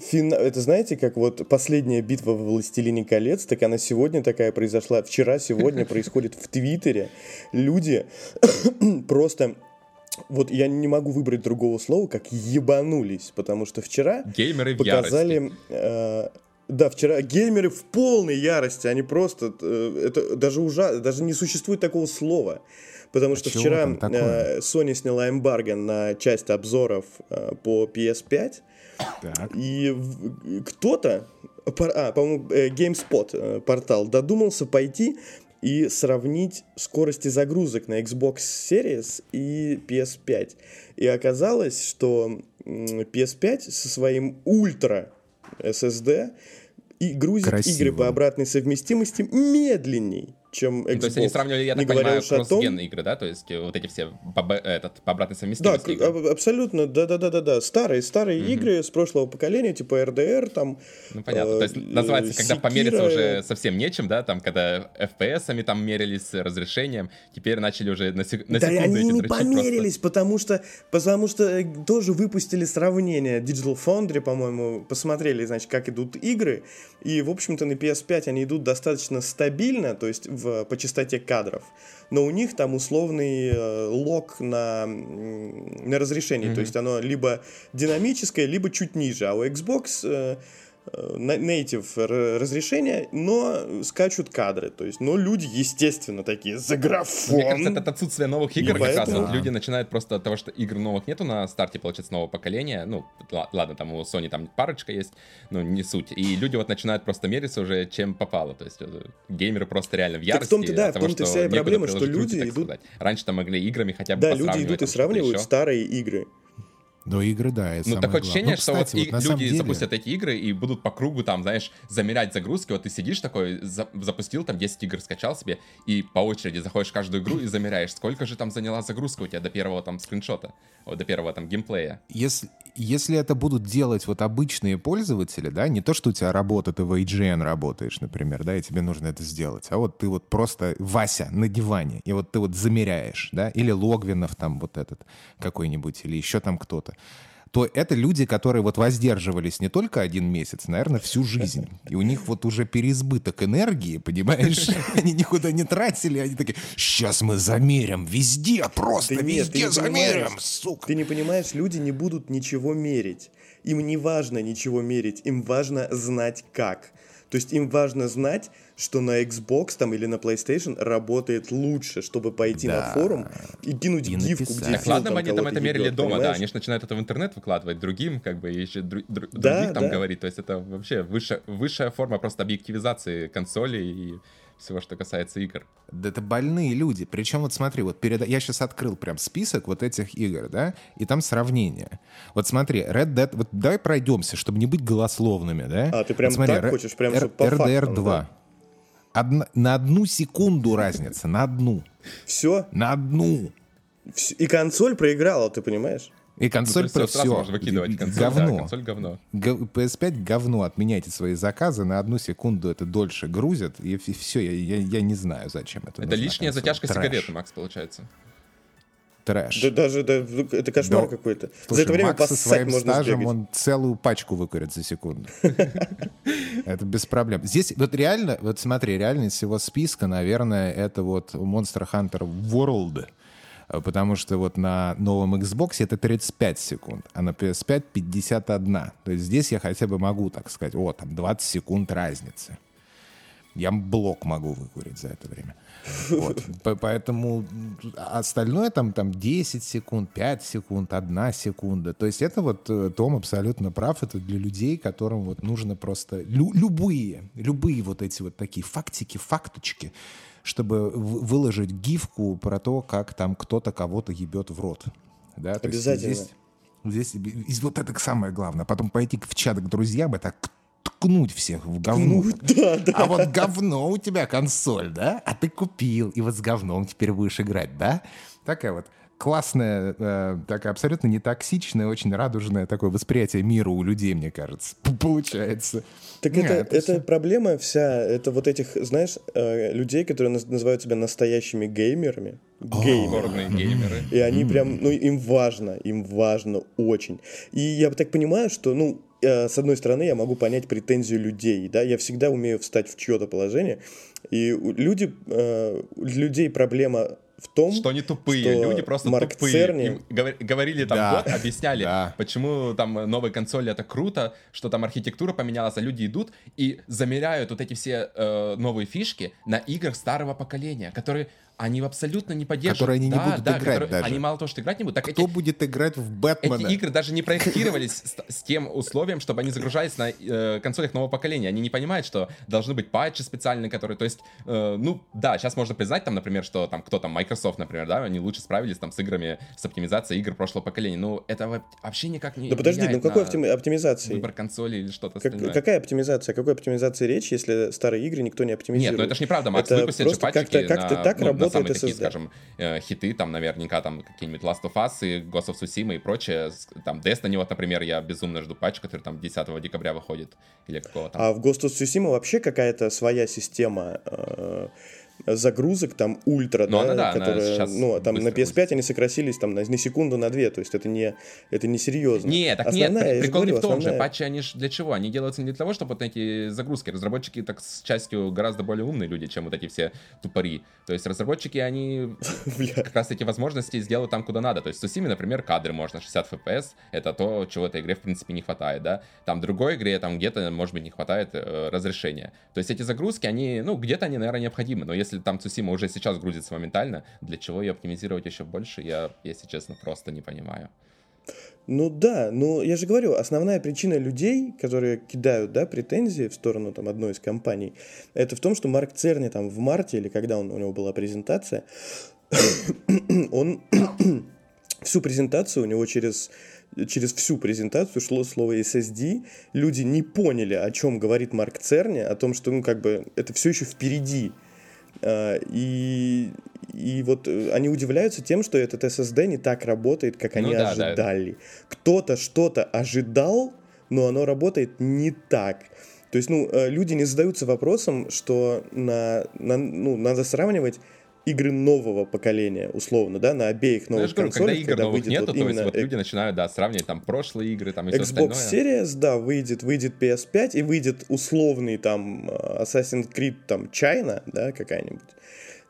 Фина... Это знаете, как вот последняя битва в «Властелине колец», так она сегодня такая произошла, вчера, сегодня (laughs) происходит в Твиттере. Люди (coughs) просто вот я не могу выбрать другого слова, как ебанулись, потому что вчера Геймеры показали э, да, вчера геймеры в полной ярости, они просто, э, это даже ужасно, даже не существует такого слова. Потому а что вчера э, Sony сняла эмбарго на часть обзоров э, по PS5, так. и кто-то, а, по-моему, GameSpot портал додумался пойти и сравнить скорости загрузок на Xbox Series и PS5. И оказалось, что PS5 со своим ультра SSD и грузит Красиво. игры по обратной совместимости медленней чем Xbox. Ну, то есть они сравнивали, я так не понимаю, кросс-ген игры, да? То есть э, вот эти все по, этот, по обратной совместимости Да, игры. абсолютно, да-да-да-да. Старые, старые mm-hmm. игры с прошлого поколения, типа RDR, там... Ну, понятно. Э, То есть называется, когда Sekiro... помериться уже совсем нечем, да? Там, когда FPS-ами там мерились, разрешением, теперь начали уже на, сек... на да, секунду они не померились, просто. потому что, потому что э, тоже выпустили сравнение Digital Foundry, по-моему, посмотрели, значит, как идут игры, и, в общем-то, на PS5 они идут достаточно стабильно, то есть в, по частоте кадров, но у них там условный э, лог на, на разрешение, mm-hmm. то есть оно либо динамическое, либо чуть ниже, а у Xbox э, native разрешение, но скачут кадры. То есть, но люди, естественно, такие за графон. Мне кажется, это отсутствие новых игр и как поэтому... раз. Вот люди начинают просто от того, что игр новых нету на старте, получается, нового поколения. Ну, ладно, там у Sony там парочка есть, но не суть. И люди вот начинают просто мериться уже, чем попало. То есть, э, геймеры просто реально в ярости. Так в том-то, да, в том-то вся и проблема, что люди руки, идут... Раньше там могли играми хотя бы Да, люди идут и сравнивают старые игры Но игры, да, это Ну, такое ощущение, ну, кстати, что вот, вот люди деле... запустят эти игры и будут по кругу там, знаешь, замерять загрузки. Вот ты сидишь такой, за, запустил там 10 игр, скачал себе, и по очереди заходишь в каждую игру и замеряешь, сколько же там заняла загрузка у тебя до первого там скриншота, вот, до первого там геймплея. Если, если это будут делать вот обычные пользователи, да, не то, что у тебя работа, ты в IGN работаешь, например, да, и тебе нужно это сделать, а вот ты вот просто Вася на диване, и вот ты вот замеряешь, да, или Логвинов там вот этот какой-нибудь, или еще там кто-то то это люди, которые вот воздерживались не только один месяц, наверное, всю жизнь. И у них вот уже переизбыток энергии, понимаешь? (laughs) Они никуда не тратили, они такие, сейчас мы замерим везде, просто да везде нет, замерим, сука. Ты не понимаешь, люди не будут ничего мерить. Им не важно ничего мерить, им важно знать как. То есть им важно знать, что на Xbox там или на PlayStation работает лучше, чтобы пойти да. на форум и кинуть и гифку, написать. где Так ладно бы они там это мерили дома, понимаешь? да, они же начинают это в интернет выкладывать другим, как бы, и еще дру- дру- да, других там да. говорить, то есть это вообще высшая, высшая форма просто объективизации консоли и всего, что касается игр. Да это больные люди. Причем вот смотри, вот перед... я сейчас открыл прям список вот этих игр, да, и там сравнение. Вот смотри, Red Dead... Вот давай пройдемся, чтобы не быть голословными, да? А, ты прям вот смотри, так хочешь? Прям, R- по RDR фактам, 2. Да? Одна... На одну секунду разница, на одну. Все? На одну. И консоль проиграла, ты понимаешь? И консоль ну, про все. Можно выкидывать консоль, говно. Да, консоль говно. PS5 говно. Отменяйте свои заказы. На одну секунду это дольше грузят. И, и все, я, я, я не знаю, зачем это Это лишняя консоль. затяжка Трэш. сигареты, Макс, получается. Трэш. Да, даже да, это кошмар да. какой-то. Слушай, за это время Макс со своим можно стажем, сбегать. он целую пачку выкурит за секунду. (laughs) Это без проблем. Здесь вот реально, вот смотри, реально из всего списка, наверное, это вот Monster Hunter World — потому что вот на новом Xbox это 35 секунд, а на PS5 51. То есть здесь я хотя бы могу, так сказать, о, там 20 секунд разницы. Я блок могу выкурить за это время. Вот. Поэтому остальное там, там 10 секунд, 5 секунд, 1 секунда. То есть это вот э, Том абсолютно прав. Это для людей, которым вот нужно просто лю любые, любые вот эти вот такие фактики, факточки чтобы выложить гифку про то, как там кто-то кого-то ебет в рот. Да? Обязательно. здесь, здесь, вот это самое главное. Потом пойти в чат к друзьям и так ткнуть всех в говно. Ну, (laughs) да, да. А вот говно у тебя консоль, да? А ты купил, и вот с говном теперь будешь играть, да? Такая вот классное, э, такое абсолютно не токсичное, очень радужное такое восприятие мира у людей, мне кажется, (laughs) получается. Так Нет, это, это, это все... проблема вся, это вот этих, знаешь, э, людей, которые называют себя настоящими геймерами. Геймеры. геймеры. И они прям, ну, им важно, им важно очень. И я так понимаю, что, ну, с одной стороны, я могу понять претензию людей, да, я всегда умею встать в чье-то положение, и люди, э, людей проблема в том, что они тупые, что люди просто Марк тупые. Церни... Им говорили там да. год, объясняли, да. почему там новые консоли это круто, что там архитектура поменялась, а люди идут и замеряют вот эти все э, новые фишки на играх старого поколения, которые они абсолютно не поддерживают. Которые они да, не будут да, играть которые, даже. Они мало того, что играть не будут. Так Кто эти, будет играть в Бэтмена? Эти игры даже не проектировались с, с тем условием, чтобы они загружались на э, консолях нового поколения. Они не понимают, что должны быть патчи специальные, которые... То есть, э, ну, да, сейчас можно признать, там, например, что там кто там, Microsoft, например, да, они лучше справились там с играми, с оптимизацией игр прошлого поколения. Ну, это вообще никак не Да подожди, ну какой оптими- оптимизации? Выбор консоли или что-то как, остальное. Какая оптимизация? О какой оптимизации речь, если старые игры никто не оптимизирует? Нет, ну это же неправда, Макс. Это Выпустили же патчики как-то, как-то на, так ну, работает на самые такие, скажем, э, хиты, там наверняка там какие-нибудь Last of Us и Ghost of Tsushima и прочее. Там Destiny, вот, например, я безумно жду патч, который там 10 декабря выходит или какого-то. А в Ghost of Tsushima вообще какая-то своя система э, загрузок там ультра, Но да, она, да, которая, ну, там на PS5 будет. они сократились там на, на секунду, на две, то есть это не, это не серьезно. Нет, так основная, нет, прикол говорю, не в том основная... же, патчи они ж для чего? Они делаются не для того, чтобы вот эти загрузки, разработчики так с частью гораздо более умные люди, чем вот эти все тупари. То есть разработчики, они (laughs) как раз эти возможности сделают там, куда надо. То есть в Сусиме, например, кадры можно 60 FPS, это то, чего этой игре в принципе не хватает, да. Там в другой игре там где-то, может быть, не хватает э, разрешения. То есть эти загрузки, они, ну, где-то они, наверное, необходимы, но если там Цусима уже сейчас грузится моментально, для чего ее оптимизировать еще больше, я, если честно, просто не понимаю. Ну да, но я же говорю, основная причина людей, которые кидают, да, претензии в сторону там одной из компаний, это в том, что Марк Церни там в марте или когда он, у него была презентация, (coughs) он (coughs) всю презентацию у него через через всю презентацию шло слово SSD. Люди не поняли, о чем говорит Марк Церни, о том, что, ну, как бы, это все еще впереди. А, и, и вот э, они удивляются тем, что этот SSD не так работает, как они ну, да, ожидали. Да. Кто-то что-то ожидал, но оно работает не так. То есть, ну, э, люди не задаются вопросом, что на, на, ну, надо сравнивать игры нового поколения, условно, да, на обеих новых ну, консолях. Когда игр когда новых нету, вот то есть вот люди начинают, да, сравнивать там прошлые игры, там и Xbox все остальное. Series, да, выйдет, выйдет PS5 и выйдет условный там э, Assassin's Creed там China, да, какая-нибудь.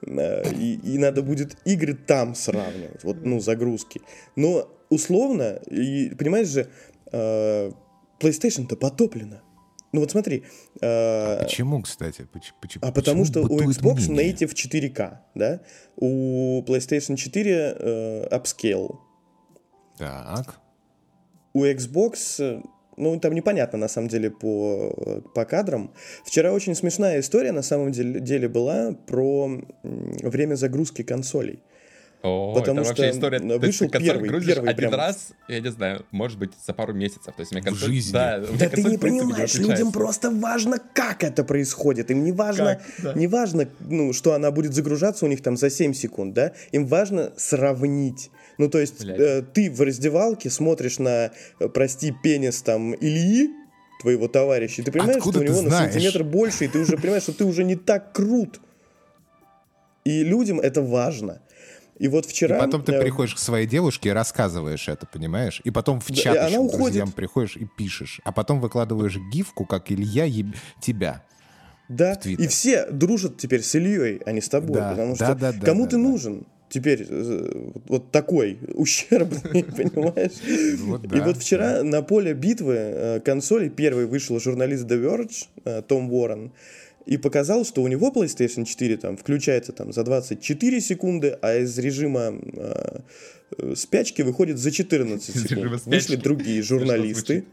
Э, и, и надо будет игры там сравнивать, вот, ну, загрузки. Но условно, и, понимаешь же, э, PlayStation-то потоплена. Ну вот смотри. Э, а почему, кстати? Почему, а потому что у Xbox мнение? native 4K, да? У PlayStation 4 э, upscale. Так. У Xbox, э, ну там непонятно на самом деле по, по кадрам. Вчера очень смешная история на самом деле, деле была про время загрузки консолей. О, Потому это что вообще история. Вышел ты первый, грузишь первый один прям... раз, я не знаю, может быть, за пару месяцев. То есть у меня консоль... В жизни. Да, да ты не понимаешь, не людям просто важно, как это происходит. Им не важно, да. не важно ну, что она будет загружаться у них там за 7 секунд, да? Им важно сравнить. Ну, то есть э, ты в раздевалке смотришь на, э, прости, пенис там Ильи, твоего товарища, и ты понимаешь, Откуда что у него на сантиметр больше, и ты уже понимаешь, что ты уже не так крут. И людям это важно. И вот вчера... И потом ты я... приходишь к своей девушке и рассказываешь это, понимаешь? И потом в чат да, еще она друзьям приходишь и пишешь. А потом выкладываешь гифку, как Илья еб... тебя. Да, и все дружат теперь с Ильей, а не с тобой. Да, потому что да, да, кому да, ты да. нужен? теперь э, вот такой ущербный, (laughs) понимаешь? Вот, да, и вот вчера да. на поле битвы э, консоли первый вышел журналист The Verge, э, Том Уоррен, и показал, что у него PlayStation 4 там включается там за 24 секунды, а из режима э, спячки выходит за 14 секунд. Вышли другие журналисты.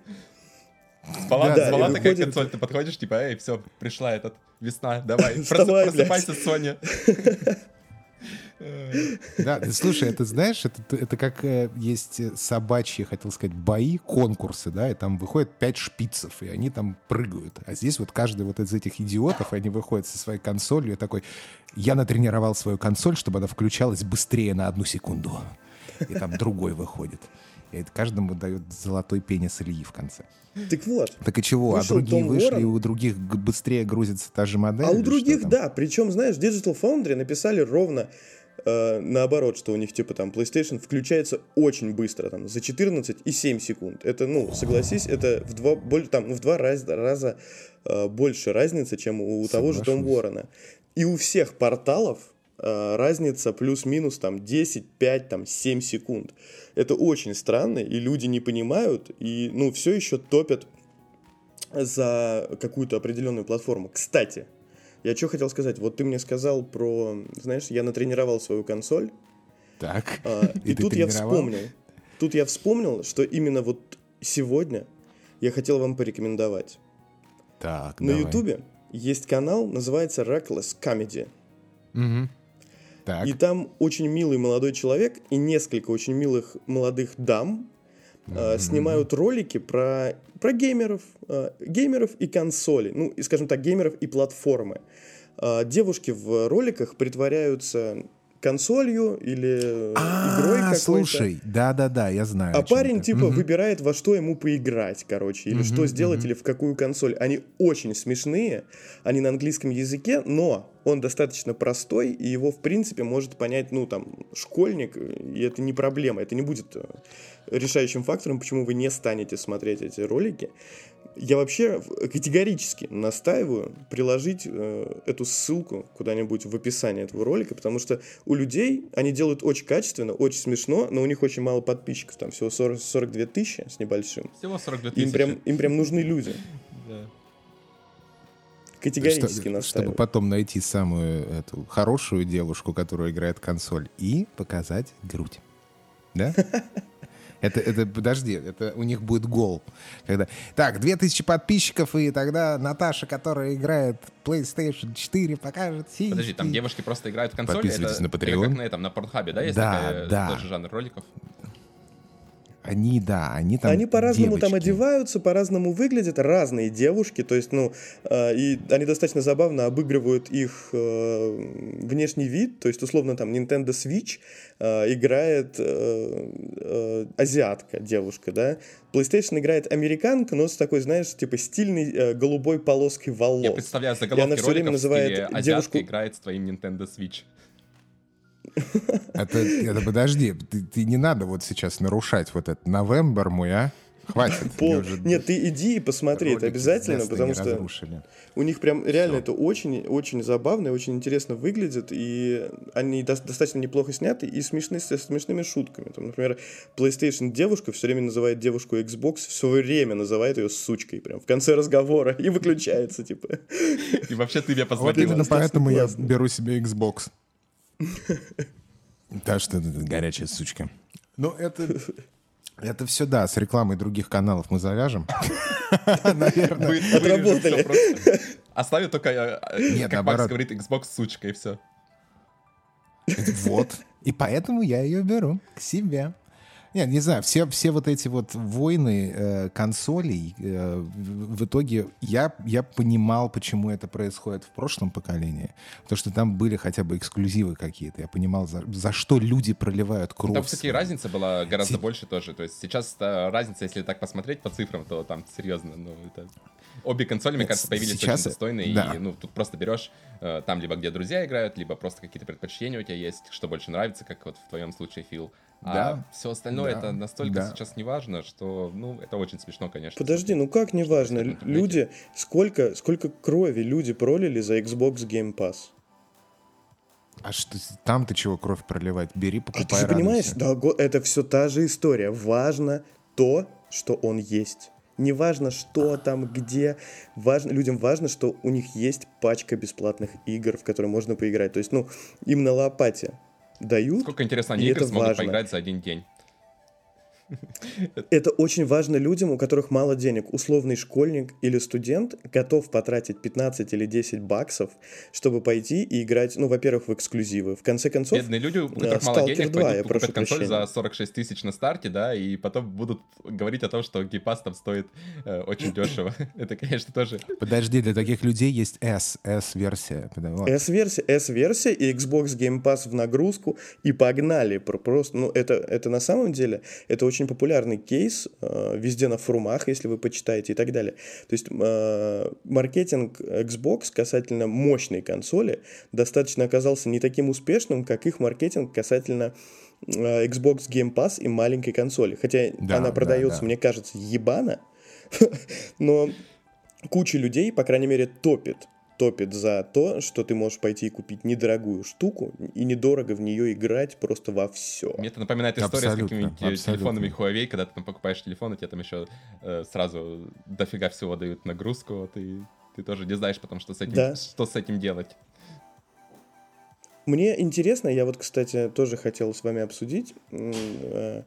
Спала, да, спала такая выходит... консоль, ты подходишь, типа, эй, все, пришла этот весна, давай, (laughs) просыпайся, Соня. (laughs) Да, слушай, это знаешь, это, это как э, есть собачьи, хотел сказать, бои, конкурсы, да, и там выходят пять шпицев, и они там прыгают. А здесь вот каждый вот из этих идиотов, они выходят со своей консолью, и такой, я натренировал свою консоль, чтобы она включалась быстрее на одну секунду. И там другой выходит. И это каждому дает золотой пенис Ильи в конце. Так вот. Так и чего? А другие Том вышли, Уоррен, и у других быстрее грузится та же модель? А у других, да. Причем, знаешь, Digital Foundry написали ровно э, наоборот, что у них типа там PlayStation включается очень быстро, там за 14 и 7 секунд. Это, ну, согласись, это в два, более, там, в два раз, раза э, больше разница, чем у Соглашусь. того же Том Уоррена. И у всех порталов э, разница плюс-минус там 10, 5, там 7 секунд. Это очень странно, и люди не понимают, и, ну, все еще топят за какую-то определенную платформу. Кстати, я что хотел сказать? Вот ты мне сказал про, знаешь, я натренировал свою консоль. Так. А, (laughs) и, и тут я вспомнил. Тут я вспомнил, что именно вот сегодня я хотел вам порекомендовать. Так, На Ютубе есть канал, называется Reckless Comedy. Угу. Так. И там очень милый молодой человек и несколько очень милых молодых дам mm-hmm. снимают ролики про, про геймеров, э, геймеров и консоли, ну, и, скажем так, геймеров и платформы. Э, девушки в роликах притворяются консолью или а, игрой какой-то. слушай, да-да-да, я знаю. А парень, типа, угу. выбирает, во что ему поиграть, короче, или угу, что сделать, угу. или в какую консоль. Они очень смешные, они на английском языке, но он достаточно простой, и его, в принципе, может понять, ну, там, школьник, и это не проблема, это не будет решающим фактором, почему вы не станете смотреть эти ролики. Я вообще категорически настаиваю приложить э, эту ссылку куда-нибудь в описании этого ролика, потому что у людей они делают очень качественно, очень смешно, но у них очень мало подписчиков, там всего 40, 42 тысячи с небольшим. Всего 42 тысячи. Им прям, им прям нужны люди. (laughs) Категорически Что, настаиваю. Чтобы потом найти самую эту хорошую девушку, которая играет консоль, и показать грудь. Да? (laughs) Это, это, подожди, это у них будет гол. Когда, так, 2000 подписчиков, и тогда Наташа, которая играет PlayStation 4, покажет сиськи. Подожди, там девушки просто играют в консоли? Подписывайтесь это, на Patreon. как на этом, на Порнхабе, да, есть да, такая, да. тоже жанр роликов? Они, да, они там Они по-разному там одеваются, по-разному выглядят, разные девушки, то есть, ну, э, и они достаточно забавно обыгрывают их э, внешний вид, то есть, условно, там, Nintendo Switch э, играет э, э, азиатка, девушка, да, PlayStation играет американка, но с такой, знаешь, типа, стильной э, голубой полоской волос. Я представляю заголовки и она все время называет девушку... играет с твоим Nintendo Switch. (laughs) Это, это подожди, ты, ты не надо вот сейчас нарушать вот этот новембр мой, а? Хватит. Пол... Уже... Нет, ты иди и посмотри это обязательно, потому что разрушили. у них прям реально Все. это очень, очень забавно и очень интересно выглядит, и они до- достаточно неплохо сняты и смешны с смешными шутками. Там, например, PlayStation девушка все время называет девушку Xbox, все время называет ее сучкой, прям в конце разговора и выключается, типа. И вообще ты меня позвонил. Вот именно поэтому я беру себе Xbox. (laughs) Да, что это горячая сучка. Ну, это... Это все, да, с рекламой других каналов мы завяжем. (laughs) Наверное. Отработали. Оставим только, э, как Макс говорит, Xbox сучка, и все. Вот. И поэтому я ее беру к себе. Нет, не знаю, все, все вот эти вот войны э, консолей, э, в итоге я, я понимал, почему это происходит в прошлом поколении. Потому что там были хотя бы эксклюзивы какие-то. Я понимал, за, за что люди проливают кровь. Там, кстати, разница была гораздо С... больше тоже. То есть сейчас разница, если так посмотреть по цифрам, то там серьезно, ну, это... Обе консоли, мне кажется, появились сейчас... очень достойные. Да. И, ну, тут просто берешь э, там либо где друзья играют, либо просто какие-то предпочтения у тебя есть, что больше нравится, как вот в твоем случае, Фил. Да. все остальное да. это настолько да. сейчас не важно, что, ну, это очень смешно, конечно. Подожди, ну как не важно? Люди, сколько, сколько крови люди пролили за Xbox Game Pass? А что там ты чего кровь проливать? Бери, покупай. А ты же понимаешь, да, это все та же история. Важно то, что он есть. Не важно, что там, где. Важно, людям важно, что у них есть пачка бесплатных игр, в которые можно поиграть. То есть, ну, им на лопате дают. Сколько, интересно, они игр смогут важно. поиграть за один день? Это очень важно людям, у которых мало денег. Условный школьник или студент готов потратить 15 или 10 баксов, чтобы пойти и играть, ну, во-первых, в эксклюзивы. В конце концов, Бедные люди, у которых Stalker мало денег, 2, пойдут покупать консоль прощения. за 46 тысяч на старте, да, и потом будут говорить о том, что гейпас там стоит э, очень (clears throat) дешево. (laughs) Это, конечно, тоже... Подожди, для таких людей есть S, S-версия. S-версия, S-версия и Xbox Game Pass в нагрузку, и погнали. Просто, ну, это, это на самом деле, это очень очень популярный кейс э, везде на форумах, если вы почитаете и так далее. То есть э, маркетинг Xbox касательно мощной консоли достаточно оказался не таким успешным, как их маркетинг касательно э, Xbox Game Pass и маленькой консоли. Хотя да, она продается, да, да. мне кажется, ебано, (laughs) но куча людей, по крайней мере, топит топит за то, что ты можешь пойти и купить недорогую штуку и недорого в нее играть просто во все. Мне это напоминает история абсолютно, с какими-нибудь телефонами Huawei, когда ты там покупаешь телефон, и тебе там еще э, сразу дофига всего дают нагрузку, вот, и ты тоже не знаешь потом, что с этим, да. что с этим делать. Мне интересно, я вот, кстати, тоже хотел с вами обсудить. Э,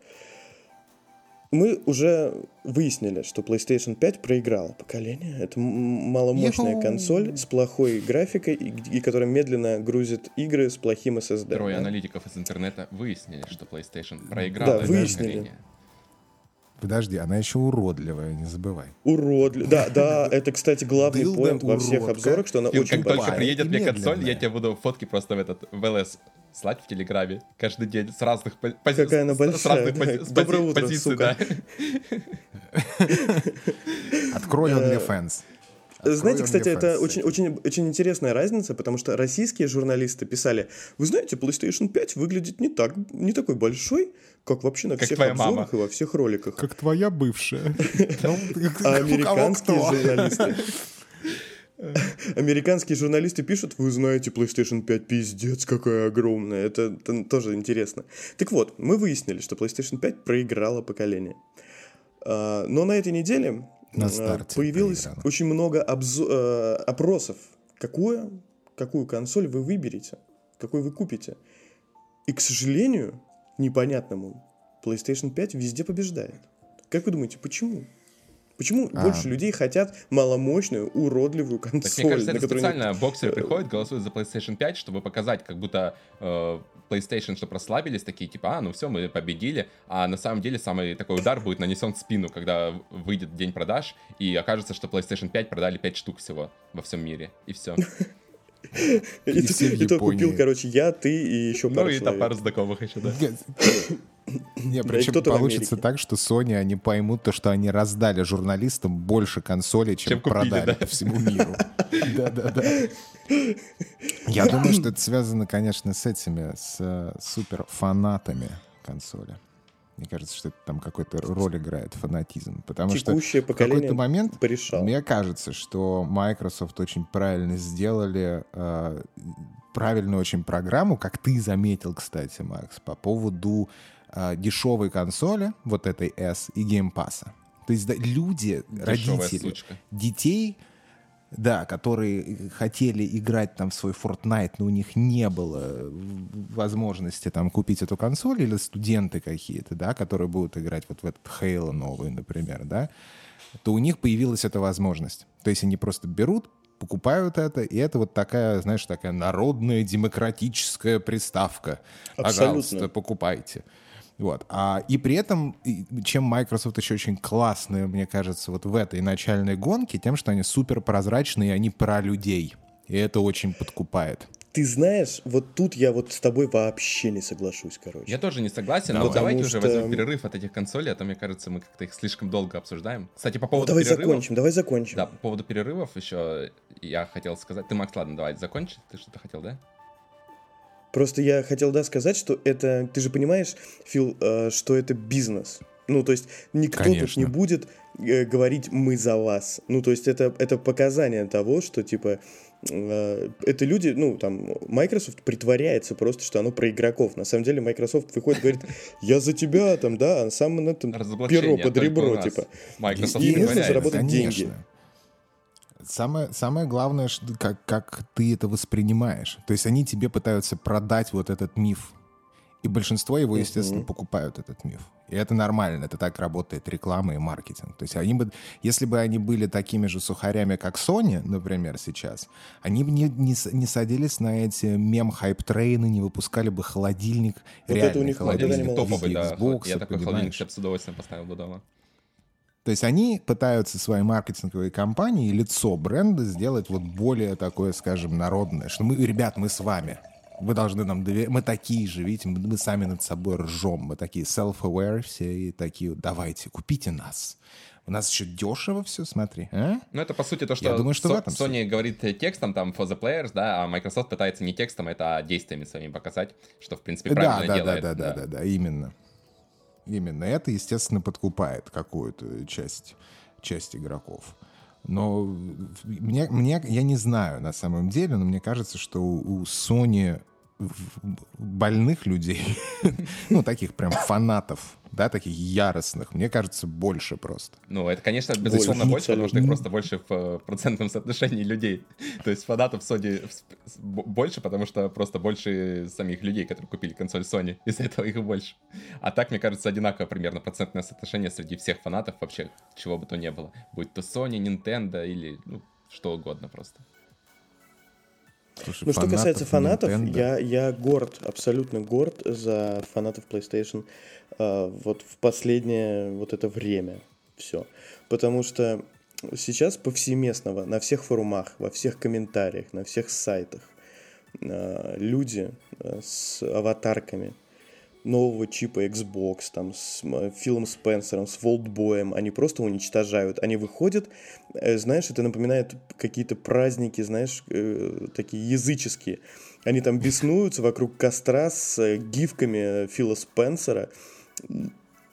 мы уже выяснили, что PlayStation 5 проиграла поколение. Это маломощная Йо-хо! консоль с плохой графикой и, и которая медленно грузит игры с плохим SSD. Трое да? аналитиков из интернета выяснили, что PlayStation проиграла да, выяснили. поколение. Подожди, она еще уродливая, не забывай. Уродливая. Да, да, (laughs) это, кстати, главный поинт во всех обзорах, что она очень Как только приедет мне консоль, я тебе буду фотки просто в этот в ЛС слать в Телеграме каждый день с разных позиций. Какая она большая. Доброе утро, сука. (laughs) Открой OnlyFans. Открой знаете, кстати, это очень, очень, очень интересная разница, потому что российские журналисты писали, вы знаете, PlayStation 5 выглядит не так, не такой большой, как вообще на всех обзорах мама. и во всех роликах. Как твоя бывшая. (laughs) А американские журналисты (laughs) Американские журналисты пишут, вы знаете, PlayStation 5 пиздец какая огромная. Это, это тоже интересно. Так вот, мы выяснили, что PlayStation 5 проиграла поколение. А, но на этой неделе на а, появилось проиграла. очень много обзо- э, опросов. Какую, какую консоль вы выберете? Какой вы купите? И, к сожалению, непонятному, PlayStation 5 везде побеждает. Как вы думаете, почему? Почему а. больше людей хотят маломощную, уродливую консоль? Так, мне кажется, это специально нет... боксеры приходят, голосуют за PlayStation 5, чтобы показать, как будто э, PlayStation, чтобы расслабились, такие типа, а, ну все, мы победили, а на самом деле самый такой удар будет нанесен в спину, когда выйдет день продаж, и окажется, что PlayStation 5 продали 5 штук всего во всем мире, и все. (laughs) И, и то купил, короче, я, ты и еще пару Ну и там пару знакомых еще, да. (laughs) (clears throat) Не, причем получится так, что Sony, они поймут то, что они раздали журналистам больше консолей, чем, продали по всему миру. (laughs) Да-да-да. Я думаю, что это связано, конечно, с этими, с э, суперфанатами консоли. Мне кажется, что это там какой-то роль играет фанатизм. Потому Текущее что в какой-то момент порешал. мне кажется, что Microsoft очень правильно сделали э, правильную очень программу, как ты заметил, кстати, Макс, по поводу дешевой консоли, вот этой S и Game Pass а. То есть да, люди, Дешевая родители, сучка. детей да, которые хотели играть там в свой Fortnite, но у них не было возможности там купить эту консоль, или студенты какие-то, да, которые будут играть вот в этот Halo новый, например, да, то у них появилась эта возможность. То есть они просто берут, покупают это, и это вот такая, знаешь, такая народная демократическая приставка. Абсолютно. Пожалуйста, покупайте. Вот. А, и при этом, чем Microsoft еще очень классные, мне кажется, вот в этой начальной гонке, тем, что они супер прозрачные, они про людей. И это очень подкупает. Ты знаешь, вот тут я вот с тобой вообще не соглашусь, короче. Я тоже не согласен, Давай. но давайте что... уже возьмем перерыв от этих консолей, а то, мне кажется, мы как-то их слишком долго обсуждаем. Кстати, по поводу ну, давай перерывов... закончим, давай закончим. Да, по поводу перерывов еще я хотел сказать... Ты, Макс, ладно, давай закончи. Ты что-то хотел, да? Просто я хотел, да, сказать, что это... Ты же понимаешь, Фил, э, что это бизнес. Ну, то есть никто Конечно. тут не будет э, говорить «мы за вас». Ну, то есть это, это показание того, что, типа, э, это люди, ну, там, Microsoft притворяется просто, что оно про игроков. На самом деле Microsoft выходит и говорит «я за тебя», там, да, а сам на этом перо под ребро, типа. Microsoft и, и нужно заработать деньги самое, самое главное, что, как, как ты это воспринимаешь. То есть они тебе пытаются продать вот этот миф. И большинство его, естественно, uh-huh. покупают этот миф. И это нормально, это так работает реклама и маркетинг. То есть они бы, если бы они были такими же сухарями, как Sony, например, сейчас, они бы не, не, не садились на эти мем-хайп-трейны, не выпускали бы холодильник, вот реальный это у них холодильник, топовый, да. Xbox, Я такой холодильник себе с удовольствием поставил бы дома. То есть они пытаются своей маркетинговой компании лицо бренда сделать вот более такое, скажем, народное, что мы, ребят, мы с вами. Вы должны нам доверять. Мы такие же, видите, мы, сами над собой ржем. Мы такие self-aware все и такие, давайте, купите нас. У нас еще дешево все, смотри. А? Ну, это, по сути, то, что, Я думаю, что so- Sony суть. говорит текстом, там, for the players, да, а Microsoft пытается не текстом, это а действиями своими показать, что, в принципе, правильно да, делает. Да, да, да, да, да, да, именно. Именно это, естественно, подкупает какую-то часть, часть игроков. Но мне, мне, я не знаю на самом деле, но мне кажется, что у Sony больных людей, (laughs) ну, таких прям фанатов, да, таких яростных, мне кажется, больше просто. Ну, это, конечно, безусловно, больше, потому что их просто больше в э, процентном соотношении людей. (laughs) То есть фанатов Sony больше, потому что просто больше самих людей, которые купили консоль Sony, (laughs) из-за этого их больше. А так, мне кажется, одинаково примерно процентное соотношение среди всех фанатов вообще, чего бы то ни было. Будь то Sony, Nintendo или ну, что угодно просто. Слушай, ну, что касается фанатов, я, я горд, абсолютно горд за фанатов PlayStation э, вот в последнее вот это время. Все. Потому что сейчас повсеместного на всех форумах, во всех комментариях, на всех сайтах э, люди э, с аватарками нового чипа Xbox, там, с Филом Спенсером, с Волтбоем, они просто уничтожают. Они выходят, э, знаешь, это напоминает какие-то праздники, знаешь, э, такие языческие. Они там беснуются вокруг костра с э, гифками Фила Спенсера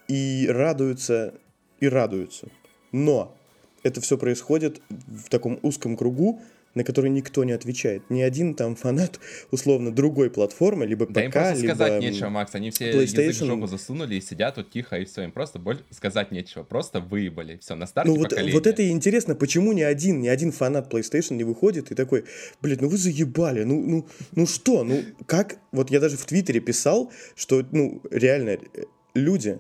и радуются, и радуются. Но это все происходит в таком узком кругу, на которые никто не отвечает. Ни один там фанат, условно, другой платформы, либо ПК, да им просто либо сказать нечего, Макс. Они все PlayStation... язык в жопу засунули и сидят вот тихо, и все. Им просто боль... сказать нечего. Просто выебали. Все, на старте Ну вот, вот это и интересно, почему ни один, ни один фанат PlayStation не выходит и такой, блин, ну вы заебали, ну, ну, ну что, ну как? Вот я даже в Твиттере писал, что, ну, реально, люди,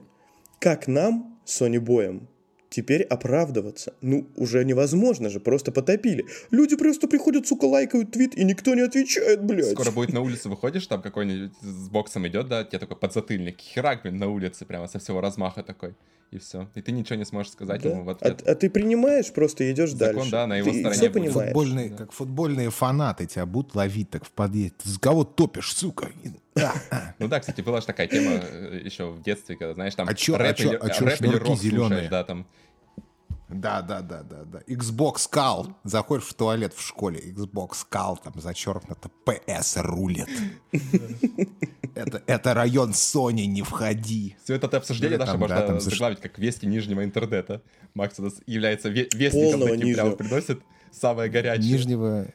как нам, Sony Боем, Теперь оправдываться. Ну, уже невозможно же, просто потопили. Люди просто приходят, сука, лайкают твит, и никто не отвечает, блядь. Скоро будет на (laughs) улице выходишь, там какой-нибудь с боксом идет, да, тебе такой подзатыльник, херак, блин, на улице прямо со всего размаха такой. И все. И ты ничего не сможешь сказать да. ему в ответ. А, а ты принимаешь, просто идешь Закон, дальше. да, на его ты стороне. Все понимаешь. Футбольные, да. Как футбольные фанаты тебя будут ловить так в подъезде. Ты с кого топишь, сука? (laughs) Ну да, кстати, была же такая тема э, еще в детстве, когда, знаешь, там а рэп, а или, а рэп или рок зеленые? слушаешь, да, там. Да, да, да, да, да. Xbox Call. Заходишь в туалет в школе. Xbox Call, там зачеркнуто PS рулит. это, это район Sony, не входи. Все это обсуждение наше можно заглавить как вести нижнего интернета. Макс у нас является вестником таким, прямо приносит самое горячее. Нижнего...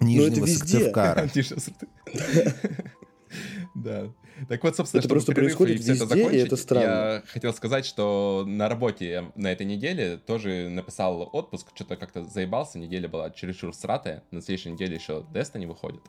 Нижнего Сыктывкара. (laughs) (laughs) Да. Так вот, собственно, это просто происходит везде, это закончить, и это странно. Я хотел сказать, что на работе на этой неделе тоже написал отпуск, что-то как-то заебался, неделя была чересчур сратая, на следующей неделе еще Destiny выходит.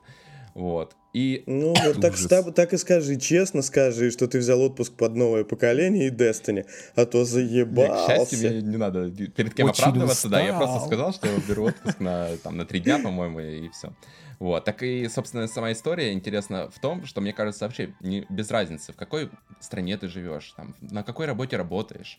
Вот. И... Ну, вот так, так, так и скажи, честно скажи, что ты взял отпуск под новое поколение и Destiny, а то заебался. Не, к счастью, мне не надо перед кем Очень оправдываться, устал. да, я просто сказал, что беру отпуск на, там, на три дня, по-моему, и все. Вот, так и, собственно, сама история интересна в том, что мне кажется вообще не, без разницы, в какой стране ты живешь, там, на какой работе работаешь.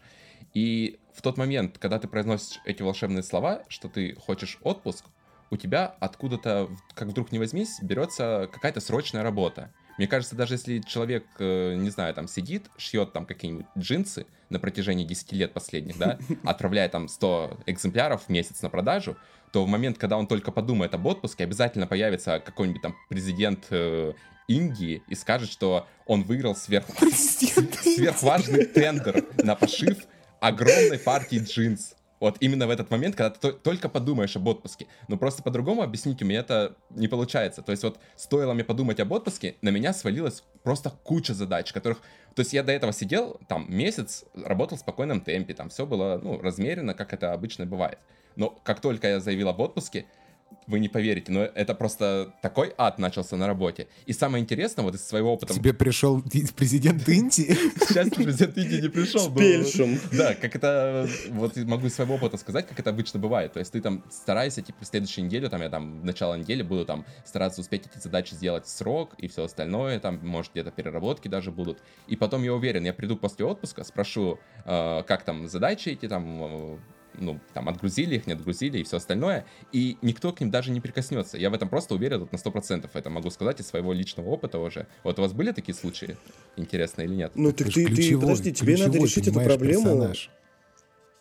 И в тот момент, когда ты произносишь эти волшебные слова, что ты хочешь отпуск, у тебя откуда-то, как вдруг не возьмись, берется какая-то срочная работа. Мне кажется, даже если человек, э, не знаю, там сидит, шьет там какие-нибудь джинсы на протяжении 10 лет последних, да, (laughs) отправляя там 100 экземпляров в месяц на продажу, то в момент, когда он только подумает об отпуске, обязательно появится какой-нибудь там президент э, Индии и скажет, что он выиграл сверх... (laughs) сверхважный тендер на пошив огромной партии джинс. Вот именно в этот момент, когда ты только подумаешь об отпуске. Но просто по-другому объяснить у меня это не получается. То есть вот стоило мне подумать об отпуске, на меня свалилась просто куча задач, которых... То есть я до этого сидел, там, месяц, работал в спокойном темпе, там все было, ну, размеренно, как это обычно бывает. Но как только я заявил об отпуске, вы не поверите, но это просто такой ад начался на работе. И самое интересное, вот из своего опыта... Тебе пришел президент (laughs) Индии? Сейчас президент Индии не пришел. Пельшем. Да, как это... Вот могу из своего опыта сказать, как это обычно бывает. То есть ты там стараешься, типа, в следующую неделю, там, я там, в начало недели буду там стараться успеть эти задачи сделать в срок и все остальное, там, может, где-то переработки даже будут. И потом, я уверен, я приду после отпуска, спрошу, э, как там задачи эти, там, ну, там, отгрузили их, не отгрузили и все остальное, и никто к ним даже не прикоснется. Я в этом просто уверен вот на 100%. Это могу сказать из своего личного опыта уже. Вот у вас были такие случаи, интересно или нет? Ну, так ты, ты, подожди, тебе надо решить эту проблему. Персонаж.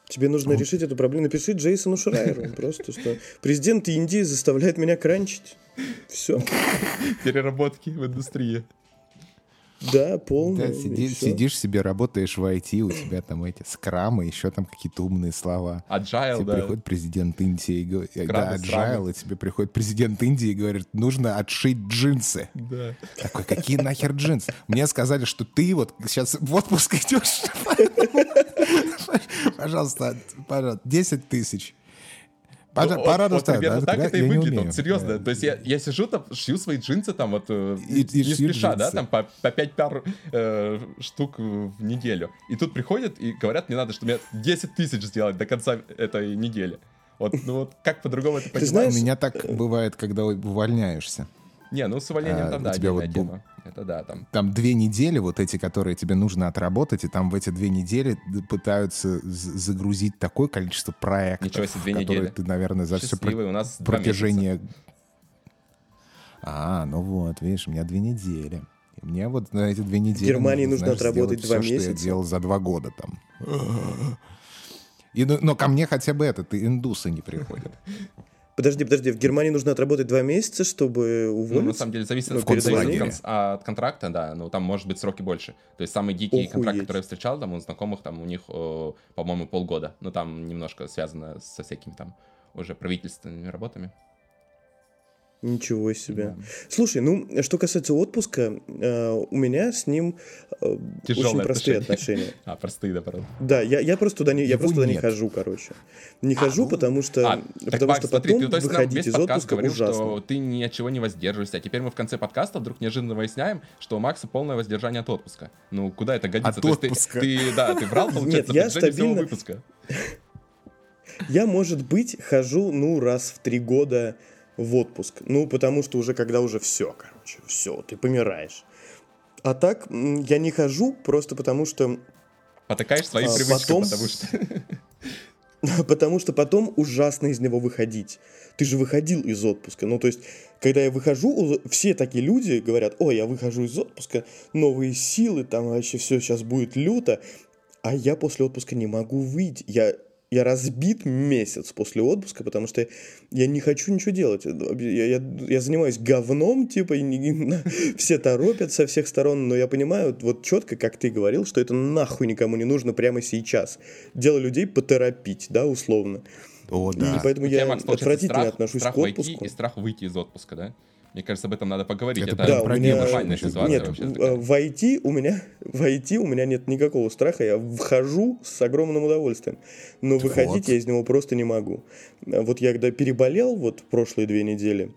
Тебе нужно Он... решить эту проблему. Напиши Джейсону Шрайеру просто, что президент Индии заставляет меня кранчить. Все. (laughs) Переработки в индустрии. Да, полный. Да, сиди, сидишь себе, работаешь в IT, у тебя там эти скрамы, еще там какие-то умные слова. Agile, тебе да. приходит президент Индии и говорит, да, agile, и тебе приходит президент Индии и говорит, нужно отшить джинсы. Да. Такой, какие нахер джинсы? Мне сказали, что ты вот сейчас в отпуск идешь. (laughs) Пожалуйста, пожалуйста, 10 тысяч. Пора, ну, пора вот, вот примерно да, так это и выглядит. Вот, серьезно. Да. То есть я, я сижу там, шью свои джинсы там вот э, и, не и спеша, джинсы. да, там по, по 5 пар э, штук в неделю. И тут приходят и говорят, мне надо, что мне 10 тысяч сделать до конца этой недели. Вот, ну вот как по-другому это понимать? У меня так бывает, когда увольняешься. Не, ну с увольнением а, там, да, тебя вот тема. Это да, там. Там две недели, вот эти, которые тебе нужно отработать, и там в эти две недели пытаются загрузить такое количество проектов, Ничего себе, две недели. ты, наверное, за все про- у нас протяжение... А, ну вот, видишь, у меня две недели. И мне вот на эти две недели... В Германии нужно, нужно знаешь, отработать два все, месяца. что я делал за два года там. И, но, но ко мне хотя бы это, ты индусы не приходят. (laughs) Подожди, подожди, в Германии нужно отработать два месяца, чтобы уволиться? Ну, на самом деле, зависит ну, от, от, от контракта, да, ну, там может быть сроки больше. То есть самый дикий Охуеть. контракт, который я встречал, там, у знакомых, там, у них, по-моему, полгода. Ну, там немножко связано со всякими там уже правительственными работами. Ничего себе. Да. Слушай, ну, что касается отпуска, э, у меня с ним э, очень простые отношения. (laughs) А, простые, да, правда. Да, я, я просто туда не, я просто туда не хожу, короче. Не а, хожу, ну... потому что, а, потому так, что смотри, потом ты, есть выходить из отпуска говорил, ужасно. что ты ни от чего не воздерживаешься, а теперь мы в конце подкаста вдруг неожиданно выясняем, что у Макса полное воздержание от отпуска. Ну, куда это годится? От то отпуска. Ты, ты, да, ты брал, (laughs) получается, Нет, я стабильно... выпуска. (laughs) Я, может быть, хожу, ну, раз в три года в отпуск. Ну, потому что уже когда уже все, короче, все, ты помираешь. А так я не хожу просто потому что... Потакаешь свои а, привычки, потом... потому что... (laughs) Потому что потом ужасно из него выходить. Ты же выходил из отпуска. Ну, то есть, когда я выхожу, все такие люди говорят, ой, я выхожу из отпуска, новые силы, там вообще все сейчас будет люто. А я после отпуска не могу выйти. Я я разбит месяц после отпуска, потому что я не хочу ничего делать. Я, я, я занимаюсь говном, типа, и не, (laughs) все торопят со всех сторон, но я понимаю, вот четко, как ты говорил, что это нахуй никому не нужно прямо сейчас. Дело людей поторопить, да, условно. О, да. И поэтому я Макс, отвратительно страх, отношусь страх к отпуску. Войти и страх выйти из отпуска, да? Мне кажется, об этом надо поговорить. Это, это да, у меня... нормальная ситуация нет, вообще. Такая. Войти у меня, войти у меня нет никакого страха. Я вхожу с огромным удовольствием. Но выходить вот. я из него просто не могу. Вот я когда переболел вот прошлые две недели,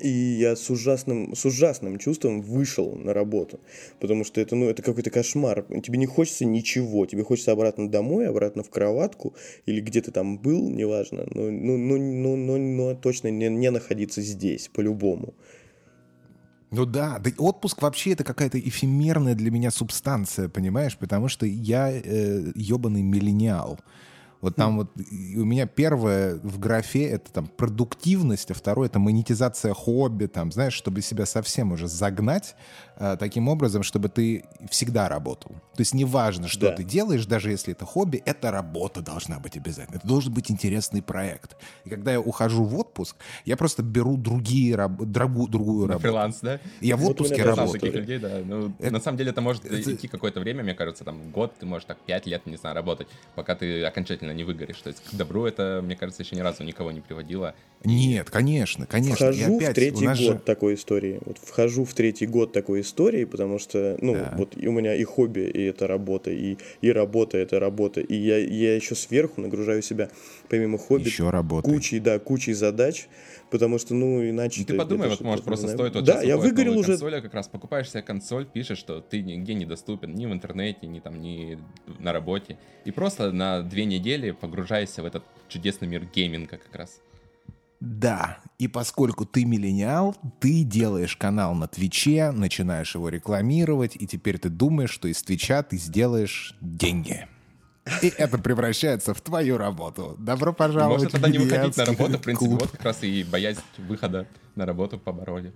и я с ужасным, с ужасным чувством вышел на работу, потому что это, ну, это какой-то кошмар. Тебе не хочется ничего, тебе хочется обратно домой, обратно в кроватку, или где ты там был, неважно, но, ну, ну, ну, ну, ну, точно не, не находиться здесь, по-любому. Ну да, да отпуск вообще это какая-то эфемерная для меня субстанция, понимаешь, потому что я э, ебаный миллениал. Вот там вот у меня первое в графе это там продуктивность, а второе это монетизация хобби, там, знаешь, чтобы себя совсем уже загнать таким образом, чтобы ты всегда работал. То есть неважно, что да. ты делаешь, даже если это хобби, это работа должна быть обязательно. Это должен быть интересный проект. И когда я ухожу в отпуск, я просто беру другие раб- другу, другую на работу. Фриланс, да? Я в отпуске вот работаю. таких людей, да. Ну, это, на самом деле это может это... идти какое-то время, мне кажется, там год, ты можешь так пять лет, не знаю, работать, пока ты окончательно не выгоришь. То есть к добру это, мне кажется, еще ни разу никого не приводило. Нет, конечно, конечно. Вхожу опять, в третий год же... такой истории. Вот вхожу в третий год такой истории, потому что, ну, да. вот у меня и хобби, и это работа, и, и работа, это работа. И я, я еще сверху нагружаю себя, помимо хобби, еще кучей, да, кучей задач, потому что, ну, иначе... Ну, ты подумай, вот, может, просто стоит вот Да, я выгорел уже... Консоль, как раз покупаешь себе консоль, пишешь, что ты нигде не доступен, ни в интернете, ни там, ни на работе. И просто на две недели погружаешься в этот чудесный мир гейминга как раз. Да, и поскольку ты миллениал, ты делаешь канал на Twitch е, начинаешь его рекламировать, и теперь ты думаешь, что из Twitch а ты сделаешь деньги. И это превращается в твою работу. Добро пожаловать Может, тогда не выходить на работу, в принципе, клуб. вот как раз и боязнь выхода на работу побороли.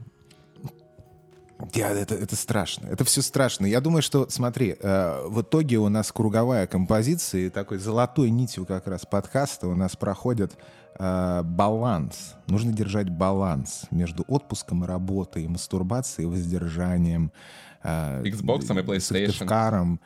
Я, это, это страшно. Это все страшно. Я думаю, что, смотри, э, в итоге у нас круговая композиция, и такой золотой нитью как раз подкаста у нас проходит э, баланс. Нужно держать баланс между отпуском и работой, мастурбацией и воздержанием. Э, Xbox и PlayStation.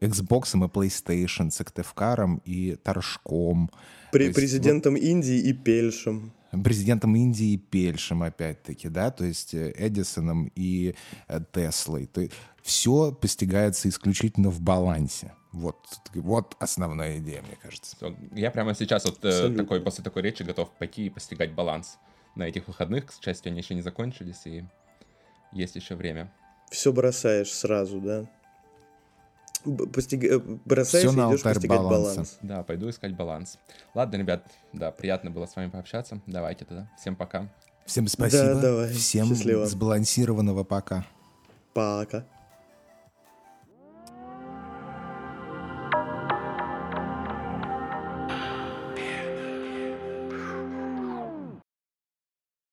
Xbox и PlayStation, Сыктывкаром и Торжком. При, есть, президентом вот, Индии и Пельшем. Президентом Индии и Пельшем, опять-таки, да, то есть э, Эдисоном и э, Теслой. То есть все постигается исключительно в балансе. Вот, вот основная идея, мне кажется. Я прямо сейчас вот э, такой, после такой речи готов пойти и постигать баланс на этих выходных. К счастью, они еще не закончились, и есть еще время. Все бросаешь сразу, да? постиг... Э, бросаешь Все и идешь постигать баланса. баланс. Да, пойду искать баланс. Ладно, ребят, да, приятно было с вами пообщаться. Давайте тогда. Всем пока. Всем спасибо. Да, давай. Всем Счастливо. сбалансированного пока. Пока.